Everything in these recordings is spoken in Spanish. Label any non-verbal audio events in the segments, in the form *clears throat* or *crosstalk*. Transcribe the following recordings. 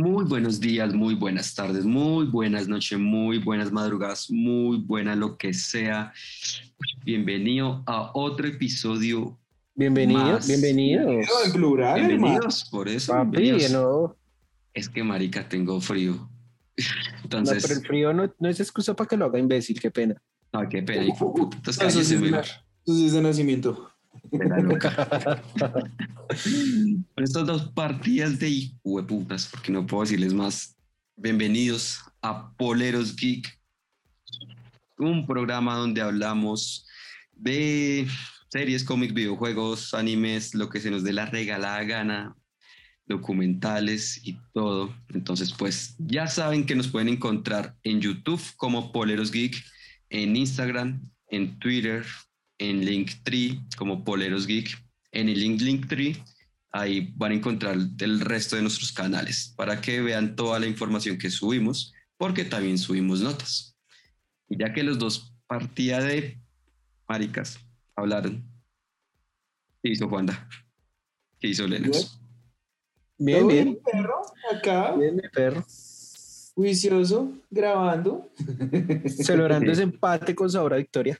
Muy buenos días, muy buenas tardes, muy buenas noches, muy buenas madrugadas, muy buena lo que sea. Bienvenido a otro episodio. Bienvenido, más. bienvenidos. en plural, hermano. Bienvenidos, por eso. Papi, bienvenidos. no, Es que, marica, tengo frío. *laughs* no, Entonces, pero el frío no, no es excusa para que lo haga imbécil, qué pena. no, qué pena. Entonces, Eso sí cállese es mejor. na- eso sí es de nacimiento. De la *laughs* estas dos partidas de hueputas, porque no puedo decirles más. Bienvenidos a Poleros Geek, un programa donde hablamos de series, cómics, videojuegos, animes, lo que se nos dé la regalada gana, documentales y todo. Entonces, pues ya saben que nos pueden encontrar en YouTube como Poleros Geek, en Instagram, en Twitter, en Linktree como Poleros Geek, en el link Linktree. Ahí van a encontrar el resto de nuestros canales para que vean toda la información que subimos, porque también subimos notas. Y ya que los dos partida de maricas hablaron, ¿qué hizo Juanda? ¿Qué hizo Lennox? Bien, ¿Todo bien, perro? Acá, bien, mi perro. juicioso, grabando. *laughs* Celebrando ese empate con sabor a victoria.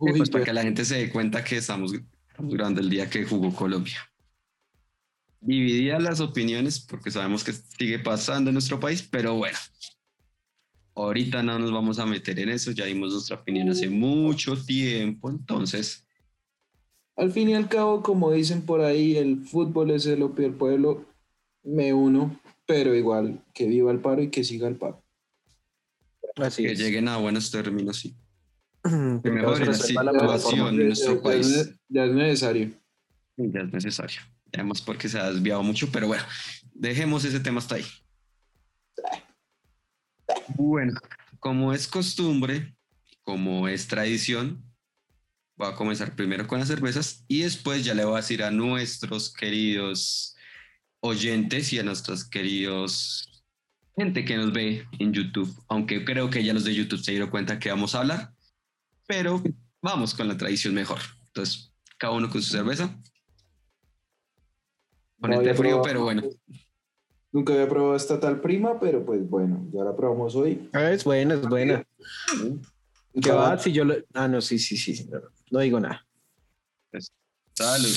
Eh, Uy, pues para que la gente se dé cuenta que estamos durante el día que jugó Colombia. Divididas las opiniones, porque sabemos que sigue pasando en nuestro país, pero bueno, ahorita no nos vamos a meter en eso, ya dimos nuestra opinión hace mucho tiempo, entonces, Al fin y al cabo, como dicen por ahí, el fútbol es el opio del pueblo. Me uno, pero igual, que viva el paro y que siga el paro. Así que es. lleguen a buenos términos, sí. *clears throat* Que mejore la situación. en nuestro país. Ya es necesario. Ya es necesario. Además, porque se ha desviado mucho, pero bueno, dejemos ese tema hasta ahí. Bueno, como es costumbre, como es tradición, voy a comenzar primero con las cervezas y después ya le voy a decir a nuestros queridos oyentes y a nuestros queridos gente que nos ve en YouTube, aunque creo que ya los de YouTube se dieron cuenta que vamos a hablar, pero vamos con la tradición mejor. Entonces, cada uno con su cerveza. Con No este frío, probado- pero bueno. Nunca había probado esta tal prima, pero pues bueno, ya la probamos hoy. Ah, Es buena, es buena. ¿Qué va? Si yo lo... Ah, no, sí, sí, sí. No, no digo nada. Salud.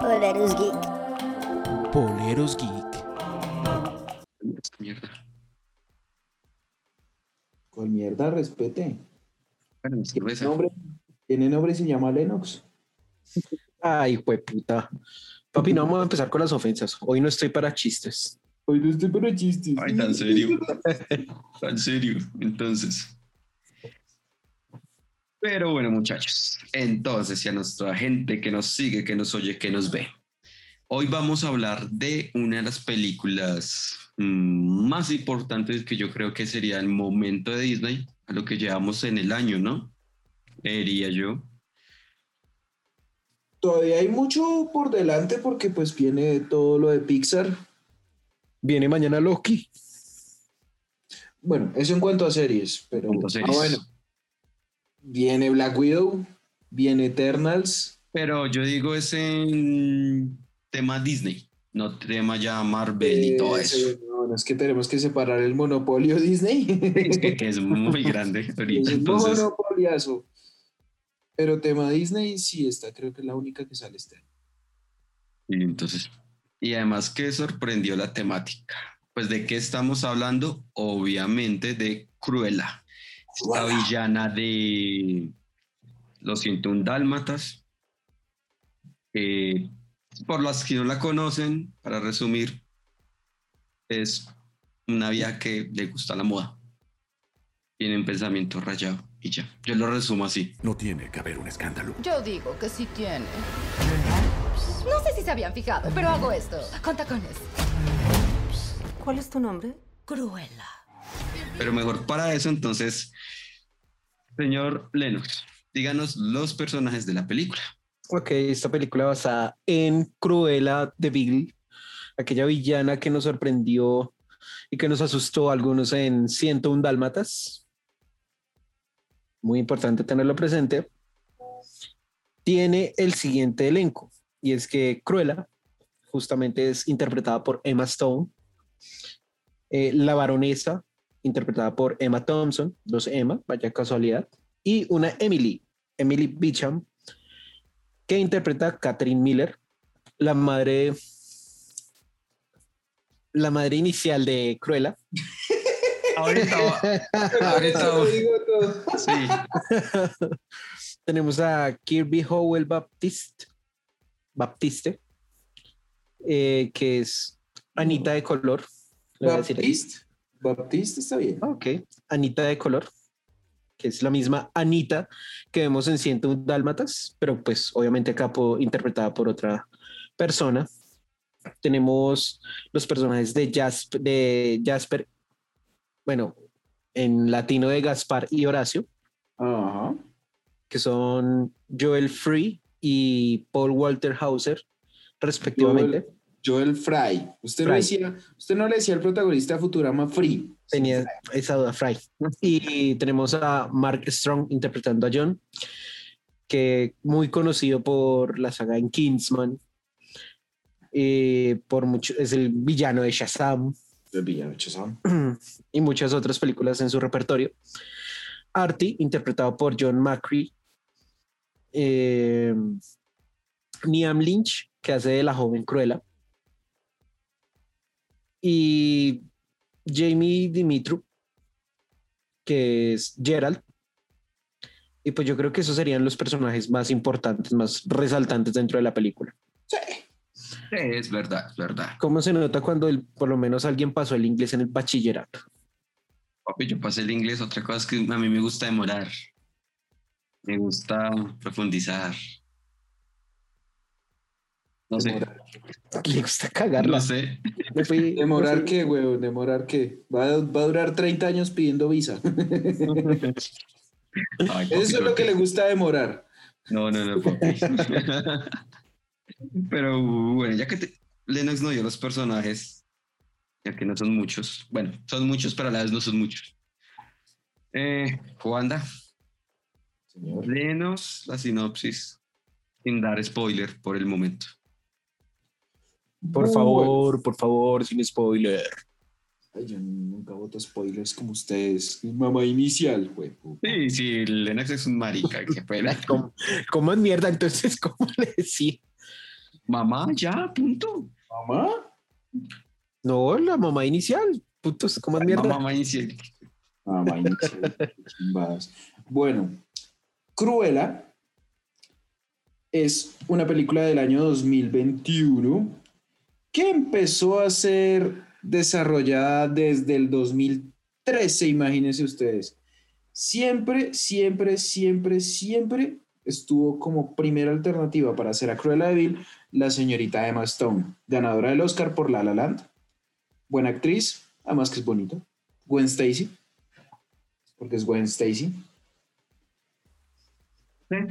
Poleros Geek. Poleros Geek. Mierda. Con mierda, respete. Bueno, ¿Tiene nombre? ¿Tiene nombre y se llama Lennox? Ay, puta. Papi, no vamos a empezar con las ofensas. Hoy no estoy para chistes. Hoy no estoy para chistes. Ay, tan serio. *laughs* tan serio. Entonces. Pero bueno, muchachos. Entonces, y a nuestra gente que nos sigue, que nos oye, que nos ve. Hoy vamos a hablar de una de las películas más importantes que yo creo que sería el momento de Disney, a lo que llevamos en el año, ¿no? Diría yo. Todavía hay mucho por delante porque pues viene todo lo de Pixar. Viene mañana Loki. Bueno, eso en cuanto a series, pero ah, bueno. Viene Black Widow, viene Eternals. Pero yo digo es en tema Disney, no tema ya Marvel y todo Eh, eso. No, no es que tenemos que separar el monopolio Disney. Es que, que es muy *laughs* grande es un Entonces, monopoliazo. Pero tema Disney sí está, creo que es la única que sale este año. y entonces, y además que sorprendió la temática. Pues de qué estamos hablando, obviamente de Cruella, esta Cruella. villana de Los 101 Dálmatas. Eh, por las que no la conocen, para resumir, es una vieja que le gusta la moda. Tiene un pensamiento rayado y ya. Yo lo resumo así. No tiene que haber un escándalo. Yo digo que sí tiene. No sé si se habían fijado, pero hago esto. Con tacones. ¿Cuál es tu nombre? Cruela. Pero mejor para eso, entonces, señor Lennox, díganos los personajes de la película. Ok, esta película basada en Cruella de Vil, aquella villana que nos sorprendió y que nos asustó a algunos en 101 Dálmatas. Muy importante tenerlo presente. tiene el siguiente elenco, y es que Cruella justamente es interpretada por Emma Stone, eh, la baronesa interpretada por Emma Thompson, dos Emma, vaya casualidad, y una Emily, Emily Beecham, que interpreta a Catherine Miller, la madre, la madre inicial de Cruella. *laughs* Ahorita, ahorita, sí. *laughs* Tenemos a Kirby Howell Baptiste, Baptiste, eh, que es Anita de color. Baptiste. Baptiste está bien. Ah, Ok, Anita de color, que es la misma Anita que vemos en 101 Dálmatas, pero pues obviamente acá interpretada por otra persona. Tenemos los personajes de Jasper, de Jasper, bueno, en latino de Gaspar y Horacio, que son Joel Free y Paul Walter Hauser, respectivamente. Joel Fry. Usted, no decía, usted no le decía al protagonista de Futurama Free. Tenía esa duda, Fry. Y tenemos a Mark Strong interpretando a John, que muy conocido por la saga en Kingsman. Eh, por mucho, es el villano de Shazam El villano Shazam. *clears throat* y muchas otras películas en su repertorio. Artie, interpretado por John Macri. Eh, Niam Lynch, que hace de la joven Cruella. Y Jamie Dimitru, que es Gerald. Y pues yo creo que esos serían los personajes más importantes, más resaltantes dentro de la película. Sí, es verdad, es verdad. ¿Cómo se nota cuando el- por lo menos alguien pasó el inglés en el bachillerato? Papi, yo pasé el inglés, otra cosa es que a mí me gusta demorar. Me gusta profundizar. No sé. Le gusta cagarla. no sé. Me fui- ¿Demorar me qué, weón? ¿Demorar qué? Va a, va a durar 30 años pidiendo visa. *laughs* Ay, papi, Eso es lo que le gusta demorar. No, no, no, papi. *laughs* Pero bueno, ya que te- Lennox no dio los personajes, ya que no son muchos. Bueno, son muchos, pero a la vez no son muchos. Eh, Wanda, Señor. léenos la sinopsis sin dar spoiler por el momento. Por favor, por favor, sin spoiler. Ay, yo nunca voto spoilers como ustedes. Mamá inicial, güey. Sí, sí, Lennox es un marica, qué pena. *laughs* ¿Cómo, cómo es mierda? Entonces, ¿cómo le decía? Mamá, ya, punto. ¿Mamá? No, la mamá inicial. Putos, ¿cómo es mierda? Mamá, inicie. Mamá inicial. Bueno, Cruella es una película del año 2021 que empezó a ser desarrollada desde el 2013, imagínense ustedes. Siempre, siempre, siempre, siempre estuvo como primera alternativa para hacer a Cruella de Vil la señorita Emma Stone, ganadora del Oscar por La La Land. Buena actriz, además que es bonita. Gwen Stacy, porque es Gwen Stacy.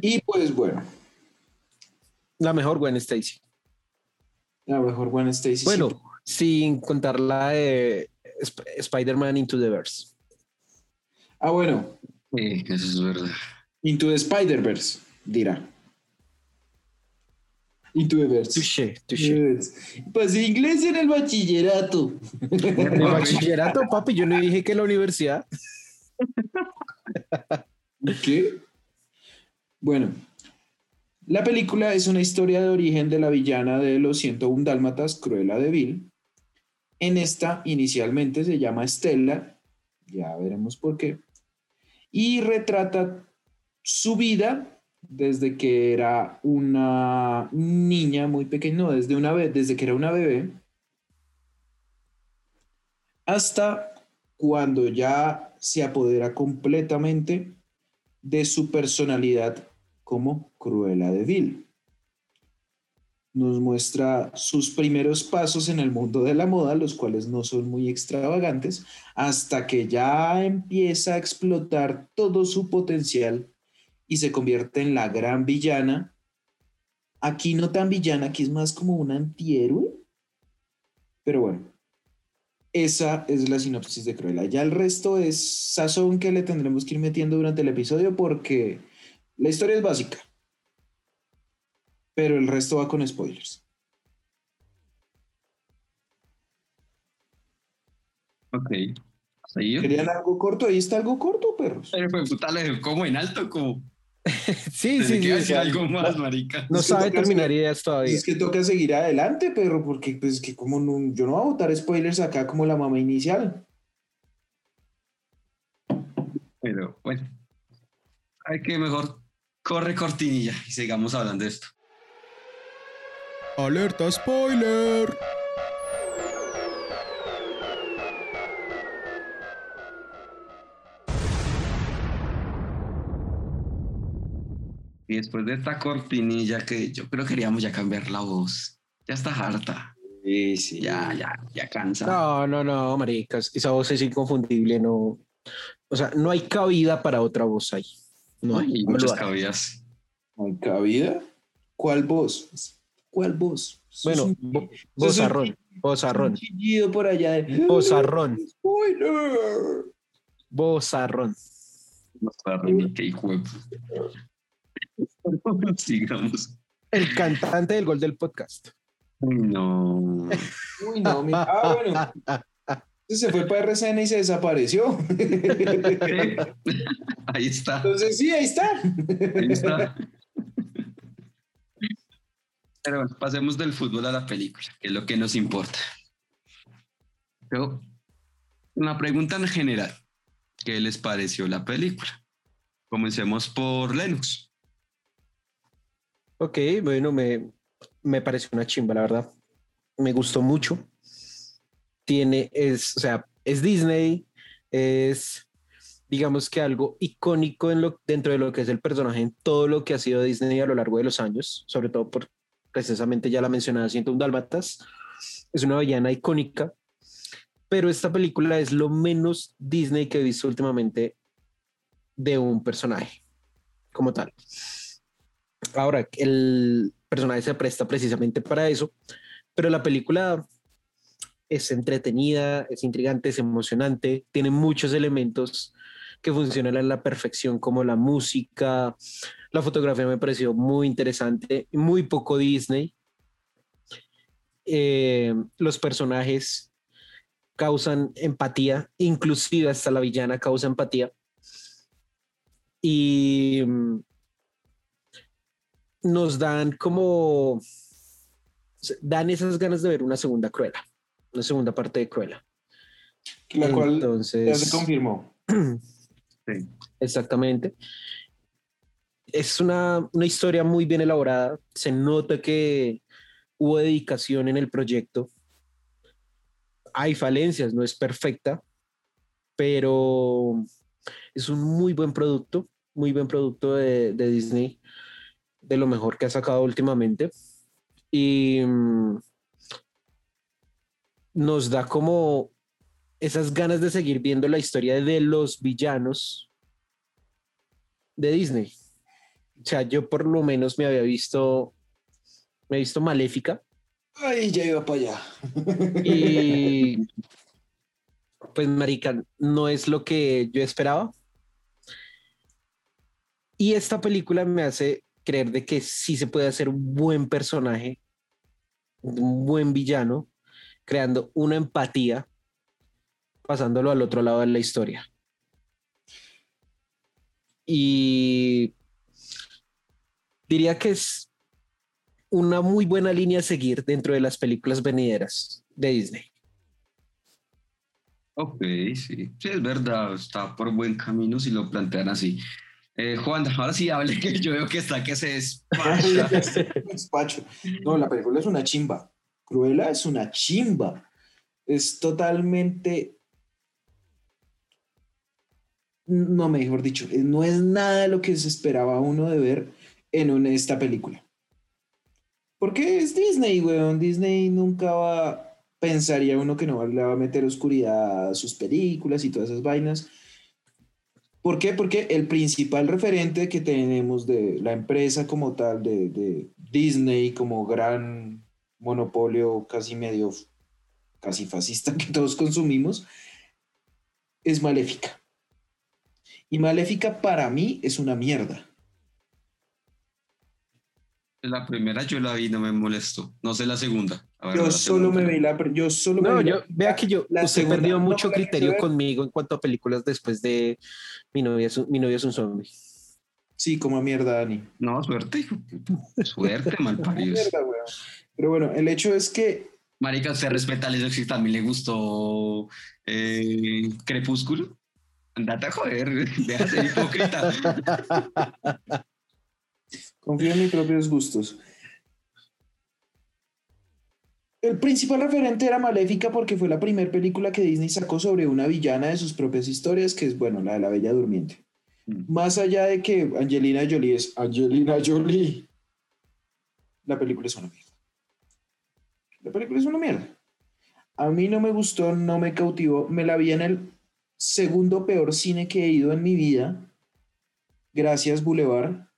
Y pues bueno, La mejor Gwen Stacy. la mejor Gwen Stacy. Bueno, sí. sin contar la de Sp- Spider-Man Into the Verse. Ah, bueno, Sí, eso es verdad. Into the Spider-Verse, dirá. Into the Verse. Touché, touché. Pasé inglés en el bachillerato. En el bachillerato, papi, yo no dije que la universidad. ¿Qué? Bueno, la película es una historia de origen de la villana de los 101 Dálmatas, Cruella de Vil. En esta, inicialmente se llama Stella, ya veremos por qué, y retrata su vida desde que era una niña muy pequeña, no, desde, una, desde que era una bebé, hasta cuando ya se apodera completamente de su personalidad como Cruella de. Nos muestra sus primeros pasos en el mundo de la moda, los cuales no son muy extravagantes, hasta que ya empieza a explotar todo su potencial y se convierte en la gran villana. Aquí no tan villana, aquí es más como un antihéroe. Pero bueno, esa es la sinopsis de Cruella. Ya el resto es sazón que le tendremos que ir metiendo durante el episodio porque la historia es básica. pero el resto va con spoilers. Ok. ¿Seguido? ¿Querían algo corto? Ahí está algo corto, perros. Pero fue puta, le dejó como en alto, como. *laughs* Sí, sí, que sí. algo más, marica. no Es que sabe toca terminar hacer- ideas todavía. Es que toca seguir adelante, perro, porque pues que como no, yo no voy a botar spoilers acá como la mamá inicial. Pero bueno. Hay que mejor corre cortinilla y sigamos hablando de esto. Alerta spoiler. Y después de esta cortinilla que yo creo que queríamos ya cambiar la voz. Ya está harta. Sí, sí. Ya, ya, ya cansa. No, no, no, maricas. Esa voz es inconfundible, no. O sea, no hay cabida para otra voz ahí. No hay. y no lo muchas hay. cabidas. ¿Con cabida? ¿Cuál voz? ¿Cuál voz? Bueno, un un vozarrón, chillido por allá de... vozarrón, ¡Spoiler! qué hijo puta. *laughs* Sigamos. El cantante del gol del podcast. Uy, No. Uy, no, mi- Ah, bueno. *laughs* Se fue para RCN y se desapareció. *laughs* Ahí está. Entonces, sí, ahí está. Ahí está. Pero bueno, pasemos del fútbol a la película, que es lo que nos importa. Pero, una pregunta en general. ¿Qué les pareció la película? Comencemos por Lennox. Ok, bueno, me, me pareció una chimba, la verdad. Me gustó mucho. Tiene, es, o sea, es Disney, es, digamos que algo icónico en lo, dentro de lo que es el personaje, en todo lo que ha sido Disney a lo largo de los años, sobre todo por precisamente ya la mencionada 101 Dálmatas. Es una villana icónica, pero esta película es lo menos Disney que he visto últimamente de un personaje como tal. Ahora, el personaje se presta precisamente para eso, pero la película es entretenida, es intrigante, es emocionante, tiene muchos elementos que funcionan a la perfección, como la música, la fotografía me pareció muy interesante, muy poco Disney. Eh, los personajes causan empatía, inclusive hasta la villana causa empatía. Y nos dan como dan esas ganas de ver una segunda Cruella, una segunda parte de Cruella. La cual ya se confirmó. *clears throat* Sí. exactamente. Es una, una historia muy bien elaborada. Se nota que hubo dedicación en el proyecto. Hay falencias, no es perfecta, pero es un muy buen producto, muy buen producto de, de Disney, de lo mejor que ha sacado últimamente. Y mm, nos da como esas ganas de seguir viendo la historia de los villanos de Disney. O sea, yo por lo menos me había visto, me he visto Maléfica Ay, ya iba para allá. y pues marica, no es lo que yo esperaba. Y esta película me hace creer de que sí se puede hacer un buen personaje, un buen villano, creando una empatía, pasándolo al otro lado de la historia. Y diría que es una muy buena línea a seguir dentro de las películas venideras de Disney. Ok, sí. Sí, es verdad. Está por buen camino si lo plantean así. Eh, Juan, ahora sí hable *laughs* que yo veo que está que *laughs* se despacha. No, la película es una chimba. Cruella es una chimba. Es totalmente. No, mejor dicho, eh, no es nada lo que se esperaba uno de ver en una- esta película. Porque es Disney, weón. Disney nunca va. Pensaría uno que no le va a meter oscuridad a sus películas y todas esas vainas. ¿Por qué? Porque el principal referente que tenemos de la empresa como tal, de, Disney como gran monopolio casi medio, casi fascista *laughs* que todos consumimos, es Maléfica. Y Maléfica para mí es una mierda. La primera yo la vi, no me molestó. No sé la segunda. A ver, Yo la solo me vi la. Yo solo me No, vi la- yo, vea que yo, la usted segunda perdió no mucho me la criterio conmigo en cuanto a películas después de Mi novia es un, mi novia es un zombie. Sí, como a mierda, Dani. No, suerte, hijo. Suerte. Mierda, weón. Pero bueno, el hecho es que Marica, usted respeta a eso si también le gustó eh, Crepúsculo. Andate a joder, *laughs* deja de ser hipócrita. confío en mis propios gustos. El principal referente era Maléfica porque fue la primera película que Disney sacó sobre una villana de sus propias historias, que es, bueno, la de la Bella Durmiente. Mm. Más allá de que Angelina Jolie es Angelina Jolie, la película es una mierda. La película es una mierda. A mí no me gustó, no me cautivó. Me la vi en el segundo peor cine que he ido en mi vida. Gracias, Boulevard.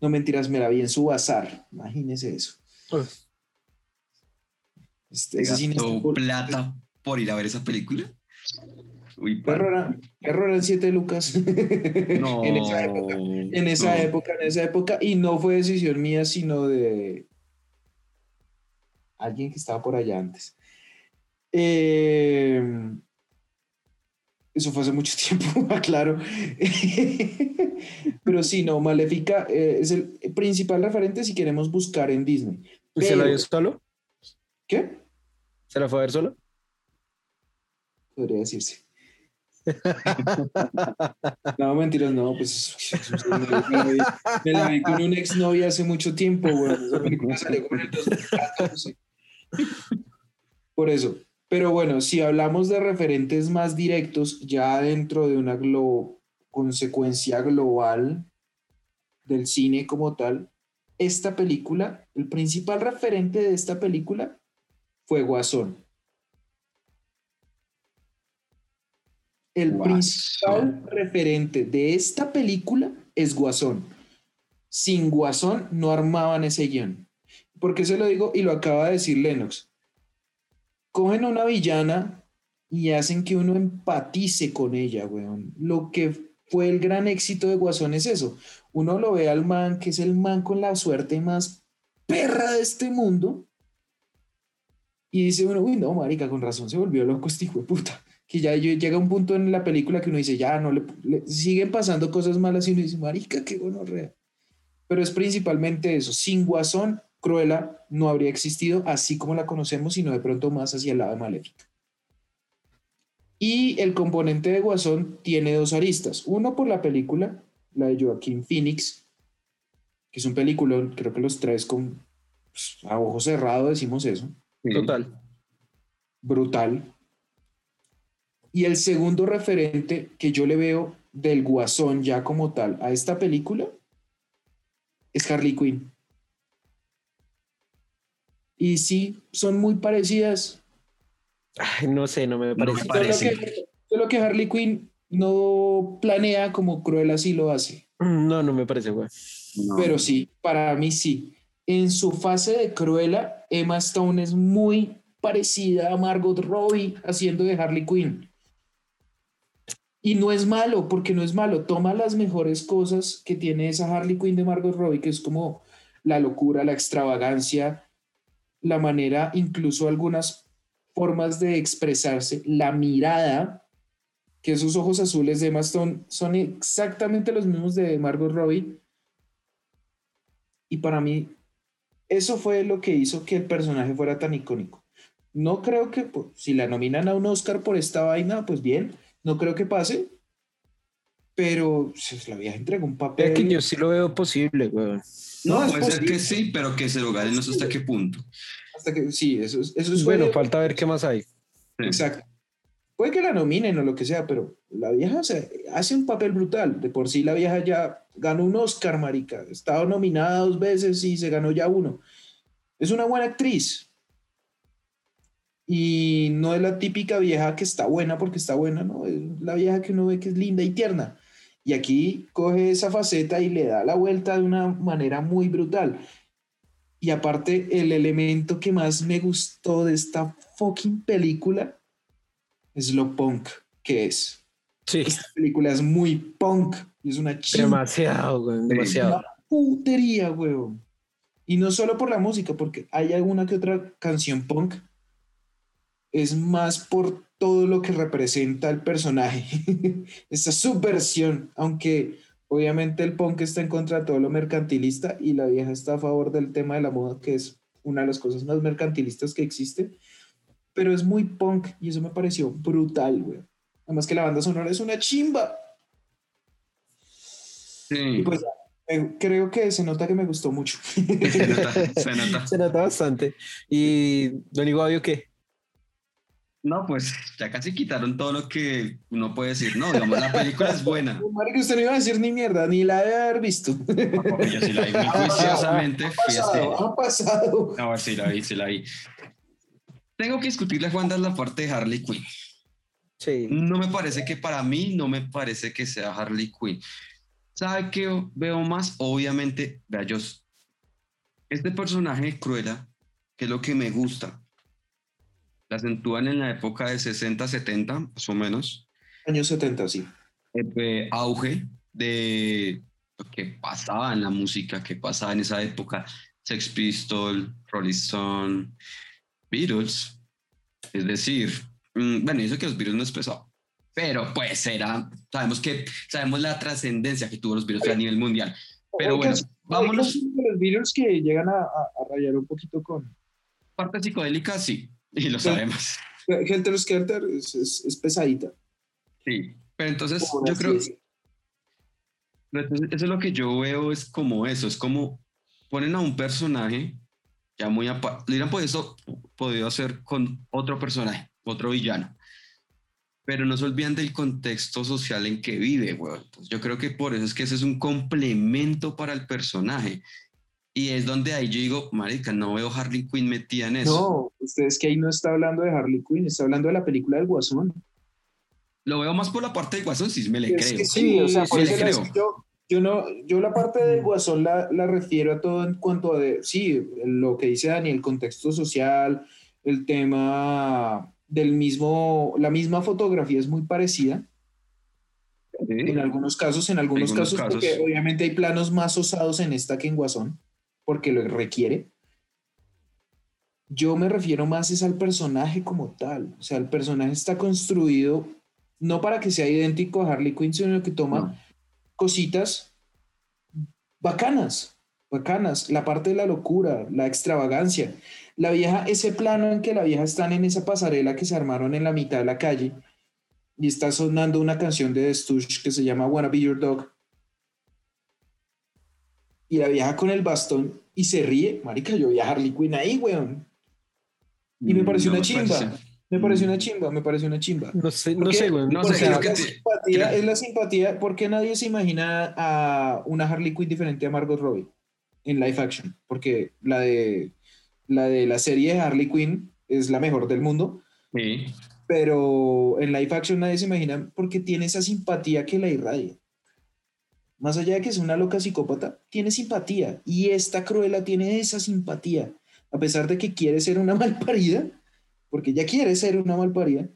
No mentiras, me la vi en su bazar. Imagínese eso. Este, ese cine Gastó está- plata por ir a ver esa película. Uy, Perro era, perro eran siete lucas. *laughs* No. en esa época. En esa no. época, en esa época. Y no fue decisión mía, sino de alguien que estaba por allá antes. Eh, eso fue hace mucho *laughs* tiempo, claro. Pero sí, no, Maléfica eh, es el principal referente si queremos buscar en Disney. ¿Usted la vio solo? ¿Qué? ¿Se la fue a ver solo? Podría decirse. *laughs* No, mentiras, no, pues me la vi- con una exnovia hace mucho tiempo. Esa película salió como el 2014. Por eso. Pero bueno, si hablamos de referentes más directos, ya dentro de una consecuencia global del cine como tal, esta película, el principal referente de esta película fue Guasón. El Guasón. principal referente de esta película es Guasón. Sin Guasón no armaban ese guion. ¿Por qué se lo digo? Y lo acaba de decir Lennox. Cogen a una villana y hacen que uno empatice con ella, weón. Lo que fue el gran éxito de Guasón es eso. Uno lo ve al man, que es el man con la suerte más perra de este mundo. Y dice uno, uy, no, marica, con razón se volvió loco este hijo de puta. Que ya lle- llega un punto en la película que uno dice, ya, no le, siguen pasando cosas malas y uno dice, marica, qué gonorrea. Pero es principalmente eso. Sin Guasón, Cruella no habría existido así como la conocemos, sino de pronto más hacia el lado de Maléfica. Y el componente de Guasón tiene dos aristas. Uno por la película, la de Joaquín Phoenix, que es un peliculón, creo que los tres con pues, a ojo cerrado decimos eso. Total. brutal. Y el segundo referente que yo le veo del guasón ya como tal a esta película es Harley Quinn. Y sí, son muy parecidas. Ay, no sé, no me No parece. me Solo que, solo que Harley Quinn no planea como Cruella sí lo hace. No, no me parece, güey. No. Pero sí, para mí sí. En su fase de Cruella, Emma Stone es muy parecida a Margot Robbie haciendo de Harley Quinn. Y no es malo, porque no es malo. Toma las mejores cosas que tiene esa Harley Quinn de Margot Robbie, que es como la locura, la extravagancia, la manera, incluso algunas formas de expresarse, la mirada, que esos ojos azules de Emma Stone son exactamente los mismos de Margot Robbie. Y para mí, eso fue lo que hizo que el personaje fuera tan icónico. No creo que pues, si la nominan a un Oscar por esta vaina, pues bien, no creo que pase. Pero pues, la vieja entregó un papel. Es que yo sí lo veo posible, güey. No, No, es puede ser posible. que sí, pero que se lo ganen, no sé hasta qué punto. Hasta que, sí, eso, es- eso es Bueno, fue- falta ver qué más hay. Exacto. Puede que la nominen o lo que sea, pero la vieja hace un papel brutal. De por sí la vieja ya ganó un Oscar, marica. Estaba nominada dos veces y se ganó ya uno. Es una buena actriz. Y no es la típica vieja que está buena porque está buena, ¿no? Es la vieja que uno ve que es linda y tierna. Y aquí coge esa faceta y le da la vuelta de una manera muy brutal. Y aparte, el elemento que más me gustó de esta fucking película es lo punk que es. Sí, Esta película es muy punk y es una chingada demasiado, güey, demasiado. putería, weón. Y no solo por la música, porque hay alguna que otra canción punk. Es más por todo lo que representa el personaje. *laughs* Esta subversión, aunque obviamente el punk está en contra de todo lo mercantilista y la vieja está a favor del tema de la moda, que es una de las cosas más mercantilistas que existe. Pero es muy punk y eso me pareció brutal, güey. Además que la banda sonora es una chimba. Sí. Y pues eh, creo que se nota que me gustó mucho. Se nota, se nota. *laughs* Se nota bastante. ¿Y Don Iguavio qué? No, pues ya casi quitaron todo lo que uno puede decir. No, digamos, la película es buena. *laughs* Marico, usted no iba a decir ni mierda, ni la debe haber visto. Yo sí la vi muy *laughs* Ha juiciosamente. pasado, ha pasado. A ver, sí la vi, sí la vi. Tengo que discutirle a Juan la parte de Harley Quinn. Sí. No me parece que para mí, no me parece que sea Harley Quinn. ¿Sabe qué veo más? Obviamente, vea, yo, este personaje de Cruella, que es lo que me gusta, la acentúan en la época de 60, 70, más o menos, Años 70, sí. eh, auge de lo que pasaba en la música, que pasaba en esa época, Sex Pistols, Rolling Stone, Beatles, es decir, mm, bueno, eso que los Beatles no es pesado, pero pues era, sabemos que, sabemos la trascendencia que tuvo los Beatles a nivel mundial, pero bueno, vámonos, los Beatles que llegan a, a- rayar un poquito con. parte psicodélica, sí, y lo sabemos, Helter Skelter es, es, es pesadita. sí, pero entonces yo creo. Entonces, eso es lo que yo veo, es como eso, es como ponen a un personaje ya muy aparte, hubieran podido, podido hacer con otro personaje, otro villano, pero no se olvidan del contexto social en que vive, weón. Entonces, yo creo que por eso es que ese es un complemento para el personaje. Y es donde ahí yo digo, marica, no veo Harley Quinn metida en eso. No, usted es que ahí no está hablando de Harley Quinn, está hablando de la película del Guasón. Lo veo más por la parte de Guasón, sí me le Es creo. que sí, Sí, o sea, sí por le eso creo. es que yo, yo no, yo la parte del Guasón la, la refiero a todo en cuanto a, de, sí, lo que dice Dani, el contexto social, el tema del mismo, la misma fotografía es muy parecida. En algunos casos, en algunos, Algunos casos, casos. porque obviamente hay planos más osados en esta que en Guasón, porque lo requiere. Yo me refiero más es al personaje como tal. O sea, el personaje está construido no para que sea idéntico a Harley Quinn, sino que toma No. Cositas bacanas, bacanas. La parte de la locura, la extravagancia. La vieja, ese plano en que la vieja están en esa pasarela que se armaron en la mitad de la calle y está sonando una canción de The que se llama Wanna Be Your Dog. Y la vieja con el bastón y se ríe. Marica, yo vi a Harley Quinn ahí, weón. Y me pareció No una chimba. parece. Me pareció una chimba, me pareció una chimba. No sé, no sé, güey. no sé, sea, que la te- simpatía, es la simpatía, porque nadie se imagina a una Harley Quinn diferente a Margot Robbie en live action, porque la de la de la serie de Harley Quinn es la mejor del mundo, Sí. pero en live action nadie se imagina porque tiene esa simpatía que la irradia. Más allá de que es una loca psicópata, tiene simpatía y esta Cruella tiene esa simpatía, a pesar de que quiere ser una *laughs* malparida, porque ella quiere ser una malparida.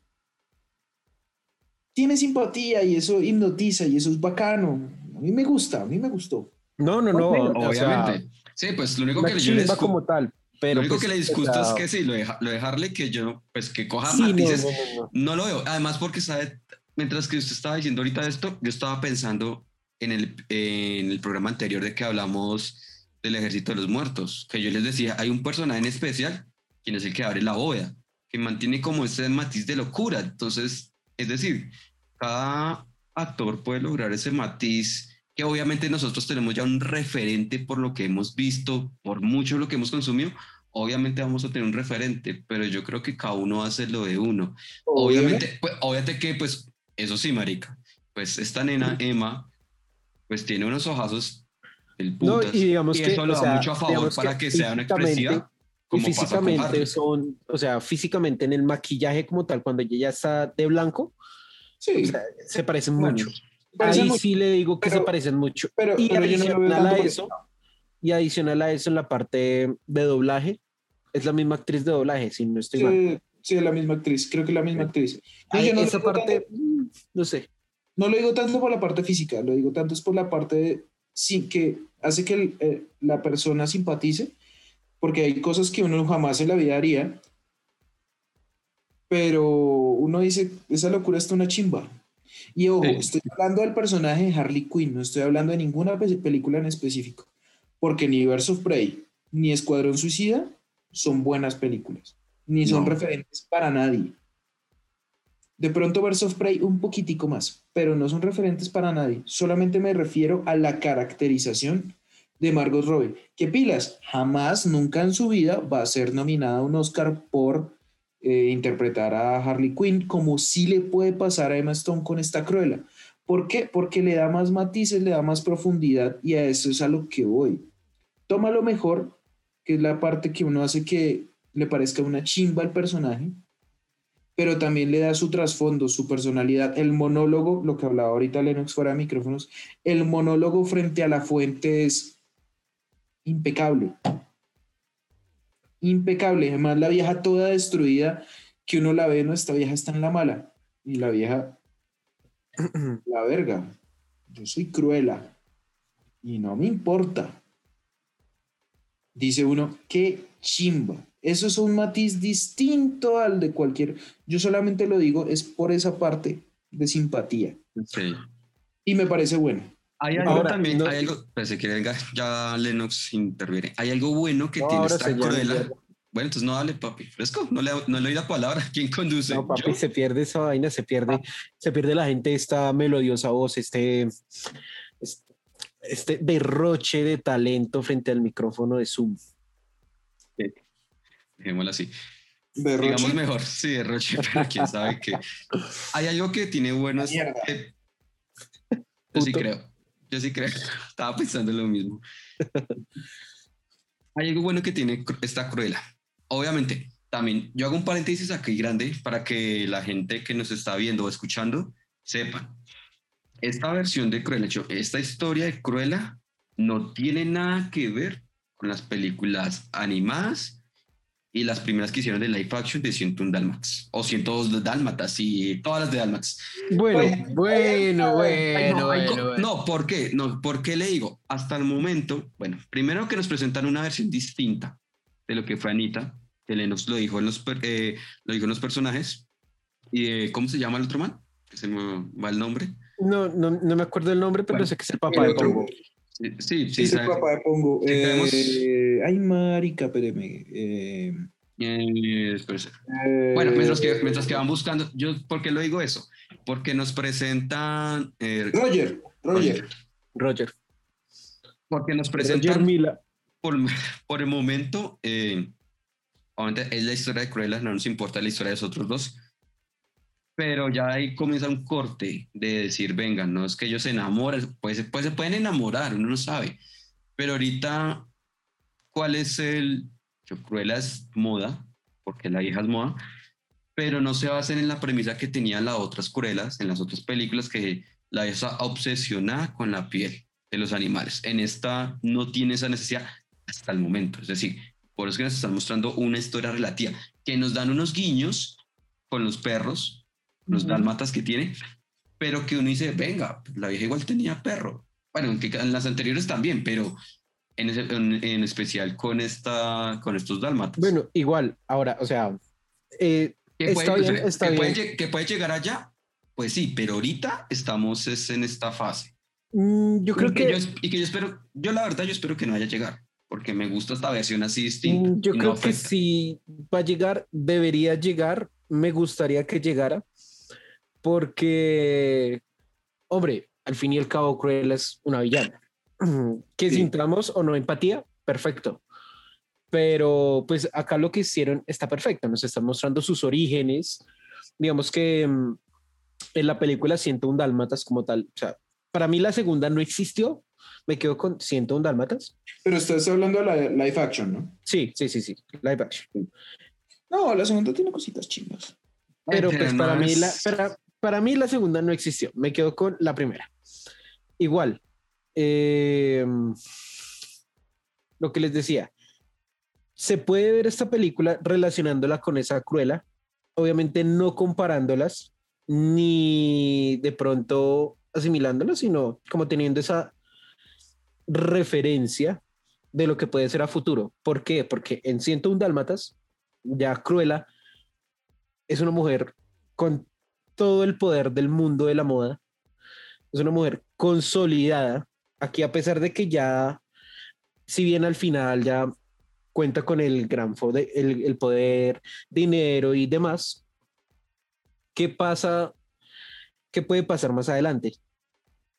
Tiene simpatía y eso hipnotiza y eso es bacano. A mí me gusta, a mí me gustó. no, no, no. o sea, Obviamente. sí, pues lo único la que yo le chimba discu- como tal. Pero lo único pues, que le o sea, es que sí, lo de, lo de Harley, que yo, pues que coja sí, no, matices, no, no, no. no lo veo. Además, porque sabe, mientras que usted estaba diciendo ahorita esto, yo estaba pensando en el, en el programa anterior de que hablamos del ejército de los muertos, que yo les decía, hay un personaje en especial, quien es el que abre la bóveda, que mantiene como ese matiz de locura. Entonces, es decir, cada actor puede lograr ese matiz que obviamente nosotros tenemos ya un referente por lo que hemos visto, por mucho lo que hemos consumido, obviamente vamos a tener un referente, pero yo creo que cada uno hace lo de uno. Obviamente, pues, obviamente que, pues, eso sí, marica, pues esta nena, Emma, pues tiene unos ojazos No, putas, y digamos que, eso lo o da sea, mucho a favor para que, que sea una expresiva, Y físicamente son, o sea, físicamente en el maquillaje como tal, cuando ella ya está de blanco, Sí, o sea, se parecen mucho. parecen Ahí mucho, sí le digo que pero- se parecen mucho. pero, y pero no adicional tanto a eso, y adicional a eso en la parte de doblaje, es la misma actriz de doblaje, si no estoy mal. Sí, sí, es la misma actriz, creo que es la misma actriz. No, Ahí yo no esa parte, tanto- no sé. no lo digo tanto por la parte física, lo digo tanto es por la parte de sí, que hace que el- eh, la persona simpatice, porque hay cosas que uno jamás en la vida haría, pero uno dice, esa locura está una chimba. Y ojo, Sí. estoy hablando del personaje de Harley Quinn, no estoy hablando de ninguna pe- película en específico, porque ni Birds of Prey ni Escuadrón Suicida son buenas películas, ni son No. referentes para nadie. De pronto Birds of Prey un poquitico más, pero no son referentes para nadie. Solamente me refiero a la caracterización de Margot Robbie. ¿Qué pilas? Jamás, nunca en su vida va a ser nominada a un Oscar por eh, interpretar a Harley Quinn, como sí le puede pasar a Emma Stone con esta Cruella. ¿Por qué? Porque le da más matices, le da más profundidad y a eso es a lo que voy. Toma lo mejor, que es la parte que uno hace que le parezca una chimba al personaje, pero también le da su trasfondo, su personalidad, el monólogo, lo que hablaba ahorita Lennox fuera de micrófonos, el monólogo frente a la fuente es impecable. Impecable. Además, la vieja toda destruida, que uno la ve, no, esta vieja está en la mala. Y la vieja, *clears throat* la verga. Yo soy cruela. Y no me importa. Dice uno, qué chimba. Eso es un matiz distinto al de cualquier. Yo solamente lo digo, es por esa parte de simpatía. Sí. Y me parece bueno. Hay algo Ahora, también, no- hay algo, pensé que venga, ya Lennox interviene. Hay algo bueno que No, tiene ahora esta Cruella. Bueno, entonces no dale, papi. Fresco, no le, no le doy la palabra. *laughs* ¿Quién conduce? No, papi, ¿Yo? se pierde esa vaina, se pierde, se pierde la gente, esta melodiosa voz, este, es- este derroche de talento frente al micrófono de Zoom. Dejémoslo así. Berroche. Digamos mejor, sí, de Roche, *laughs* pero quién sabe qué. Hay algo que tiene que- Yo sí creo. Yo sí creo. *laughs* Estaba pensando lo mismo. Hay algo bueno que tiene esta cruela. Obviamente, también yo hago un paréntesis aquí grande para que la gente que nos está viendo o escuchando sepan. Esta versión de Cruella, esta historia de Cruella no tiene nada que ver con las películas animadas y las primeras que hicieron de live action de 101 Dálmatas o 102 de Dálmatas y todas las de Dálmatas. Bueno, Oye, bueno, Ay, no, bueno, bueno, bueno. no, ¿por qué? No, ¿por qué le digo? Hasta el momento, bueno, primero que nos presentan una versión distinta de lo que fue Anita, que Lennox lo dijo en los, eh, lo dijo en los personajes. Y eh, ¿cómo se llama el otro man? Que se me va el nombre. No, no, no me acuerdo el nombre, pero Bueno, sé que es el papá el de otro. Sí, sí, sí. Papá Pongo. Eh, ay, marica, espéreme. Eh, eh, espérese. eh, Bueno, mientras que, mientras que van buscando, yo, ¿por qué lo digo eso? Porque nos presentan, eh, Roger, Roger. Roger. porque nos Roger presentan Mila. por, por el momento, eh, obviamente es la historia de Cruella, no nos importa la historia de los otros dos, pero ya ahí comienza un corte de decir, venga, no es que ellos se enamoren, pues, pues se pueden enamorar, uno no sabe, pero ahorita, ¿cuál es el...? Yo, Cruella es moda, porque la hija es moda, pero no se basen en la premisa que tenían las otras Cruelas, en las otras películas, que la está obsesionada con la piel de los animales. En esta no tiene esa necesidad hasta el momento. Es decir, por eso es que nos están mostrando una historia relativa, que nos dan unos guiños con los perros, los Ujú. dálmatas que tiene, pero que uno dice, venga, la vieja igual tenía perro. Bueno, que en las anteriores también, pero en, ese- en- en especial con, esta, con estos dálmatas. Bueno, igual, ahora, o sea, eh, que, está puede, bien, está que bien. que puede llegar allá, pues sí, pero ahorita estamos es en esta fase. mm, yo creo y que, que yo, y que yo espero, yo la verdad, yo espero que no vaya a llegar, porque me gusta esta versión así distinta. Mm, Yo y no creo que si va a llegar, debería llegar. Me gustaría que llegara, porque, hombre, al fin y al cabo, Cruella es una villana. Que Sí. sintamos o no empatía, perfecto. Pero pues acá lo que hicieron está perfecto. Nos están mostrando sus orígenes. Digamos que mm, en la película 101 Dálmatas como tal, o sea, para mí la segunda no existió. Me quedo con 101 Dálmatas. Pero estás hablando de la live action, ¿no? Sí, sí, sí, sí. Live action. No, la segunda tiene cositas chingas. Pero Ay, pues no para mí, la, para, para mí la segunda no existió. Me quedo con la primera. Igual. eh, lo que les decía. Se puede ver esta película relacionándola con esa cruela. Obviamente no comparándolas ni de pronto asimilándolas, sino como teniendo esa, referencia de lo que puede ser a futuro. ¿Por qué? Porque en 101 Dálmatas, ya Cruella es una mujer con todo el poder del mundo de la moda. Es una mujer consolidada. Aquí, a pesar de que ya, si bien al final ya cuenta con el gran el, el poder, dinero y demás, ¿qué pasa? ¿Qué puede pasar más adelante?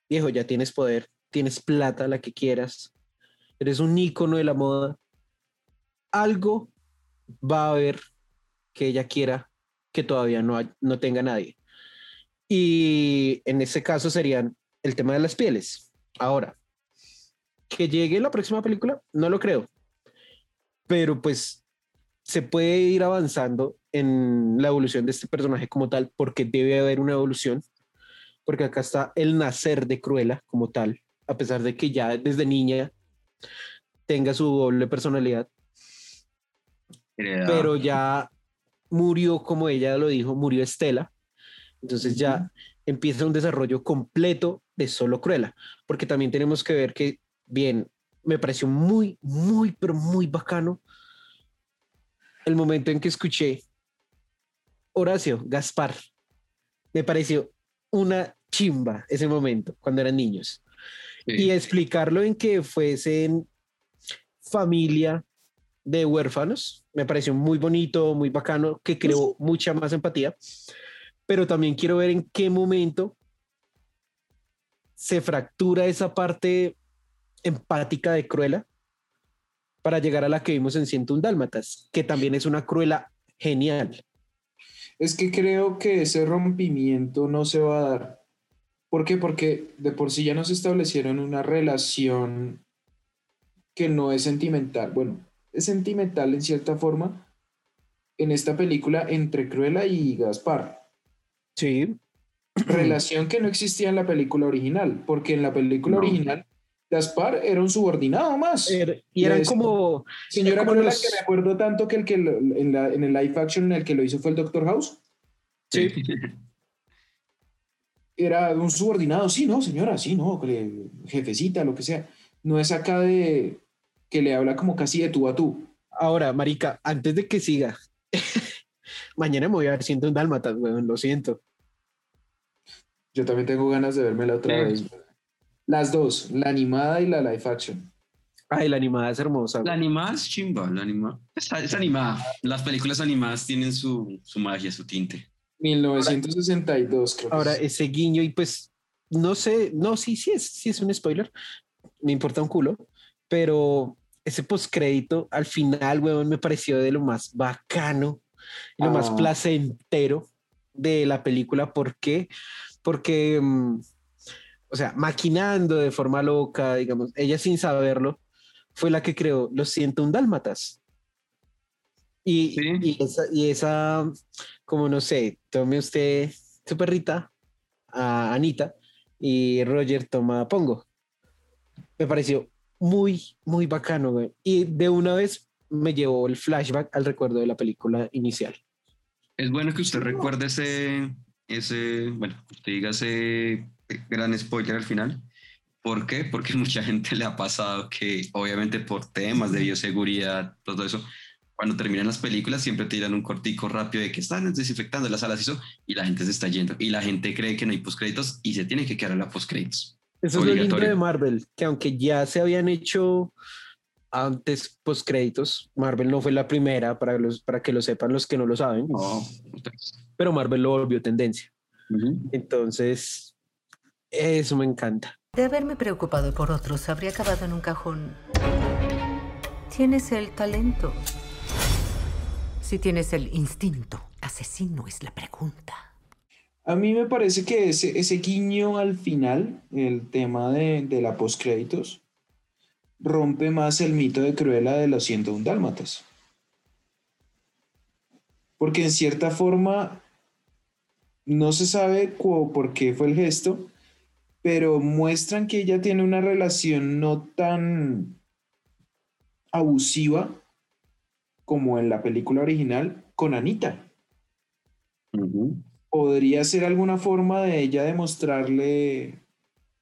Viejo, ya tienes poder, tienes plata, la que quieras, eres un ícono de la moda. Algo va a haber que ella quiera que todavía no, no tenga nadie. Y en ese caso serían el tema de las pieles. Ahora, que llegue la próxima película, no lo creo. Pero pues se puede ir avanzando en la evolución de este personaje como tal, porque debe haber una evolución. Porque acá está el nacer de Cruella como tal, a pesar de que ya desde niña tenga su doble personalidad, Heredada. pero ya murió, como ella lo dijo, murió Estela. Entonces ya empieza un desarrollo completo de solo Cruella, porque también tenemos que ver que, bien, me pareció muy, muy, pero muy bacano el momento en que escuché Horacio Gaspar. Me pareció una chimba ese momento cuando eran niños. Sí. Y explicarlo en que fuesen familia de huérfanos, me pareció muy bonito, muy bacano, que creó mucha más empatía. Pero también quiero ver en qué momento se fractura esa parte empática de Cruella para llegar a la que vimos en 101 Dálmatas, que también es una Cruella genial. Es que creo que ese rompimiento no se va a dar. ¿Por qué? Porque de por sí ya nos establecieron una relación que no es sentimental. Bueno, es sentimental en cierta forma en esta película entre Cruella y Gaspar. Sí, *clears throat* Relación que no existía en la película original, porque en la película No. original Gaspar era un subordinado más. Y eran Es- como, Señora como los- que me acuerdo tanto que el que lo- en, la- en el live action en el que lo hizo fue el Doctor House. Sí. *laughs* era un subordinado, sí, no, señora, sí, no, jefecita, lo que sea. No es acá de que le habla como casi de tú a tú. ahora, Marica, antes de que siga, *laughs* mañana me voy a ver 101 Dálmatas, weón, lo siento. Yo también tengo ganas de verme la otra vez. Las dos, la animada y la live action. Ay, la animada es hermosa. La animada es chimba, la animada. Es, es animada. Las películas animadas tienen su, su magia, su tinte. 1962, creo. que Ahora, es. ese guiño y pues, no sé, no, sí, sí es, sí es un spoiler, me importa un culo, pero ese postcrédito al final, weón, me pareció de lo más bacano, lo más Ah. placentero de la película. ¿Por qué? Porque, mm, o sea, maquinando de forma loca, digamos, ella sin saberlo, fue la que creó los 101 Dálmatas. Y, Sí. y, esa, y esa, como no sé, tome usted su perrita, a Anita, y Roger toma a Pongo. Me pareció muy, muy bacano, güey. Y de una vez me llevó el flashback al recuerdo de la película inicial. Es bueno que usted recuerde ese, ese, bueno, usted diga ese gran spoiler al final. ¿Por qué? Porque *laughs* mucha gente le ha pasado que, obviamente, por temas de bioseguridad, todo eso, cuando terminan las películas siempre tiran un cortico rápido de que están desinfectando las salas y eso, y la gente se está yendo. Y la gente cree que no hay postcréditos y se tiene que quedar a la postcréditos. Eso es lo lindo de Marvel, que aunque ya se habían hecho antes postcréditos, Marvel no fue la primera, para, los, para que lo sepan los que no lo saben, No. Pero Marvel lo volvió tendencia. Entonces, eso me encanta. De haberme preocupado por otros, habría acabado en un cajón. Tienes el talento. Si tienes el instinto, asesino es la pregunta. A mí me parece que ese, ese guiño al final, el tema de, de la postcréditos, rompe más el mito de Cruella de los 101 Dálmatas. Porque en cierta forma no se sabe cu- por qué fue el gesto, pero muestran que ella tiene una relación no tan abusiva como en la película original con Anita podría ser alguna forma de ella demostrarle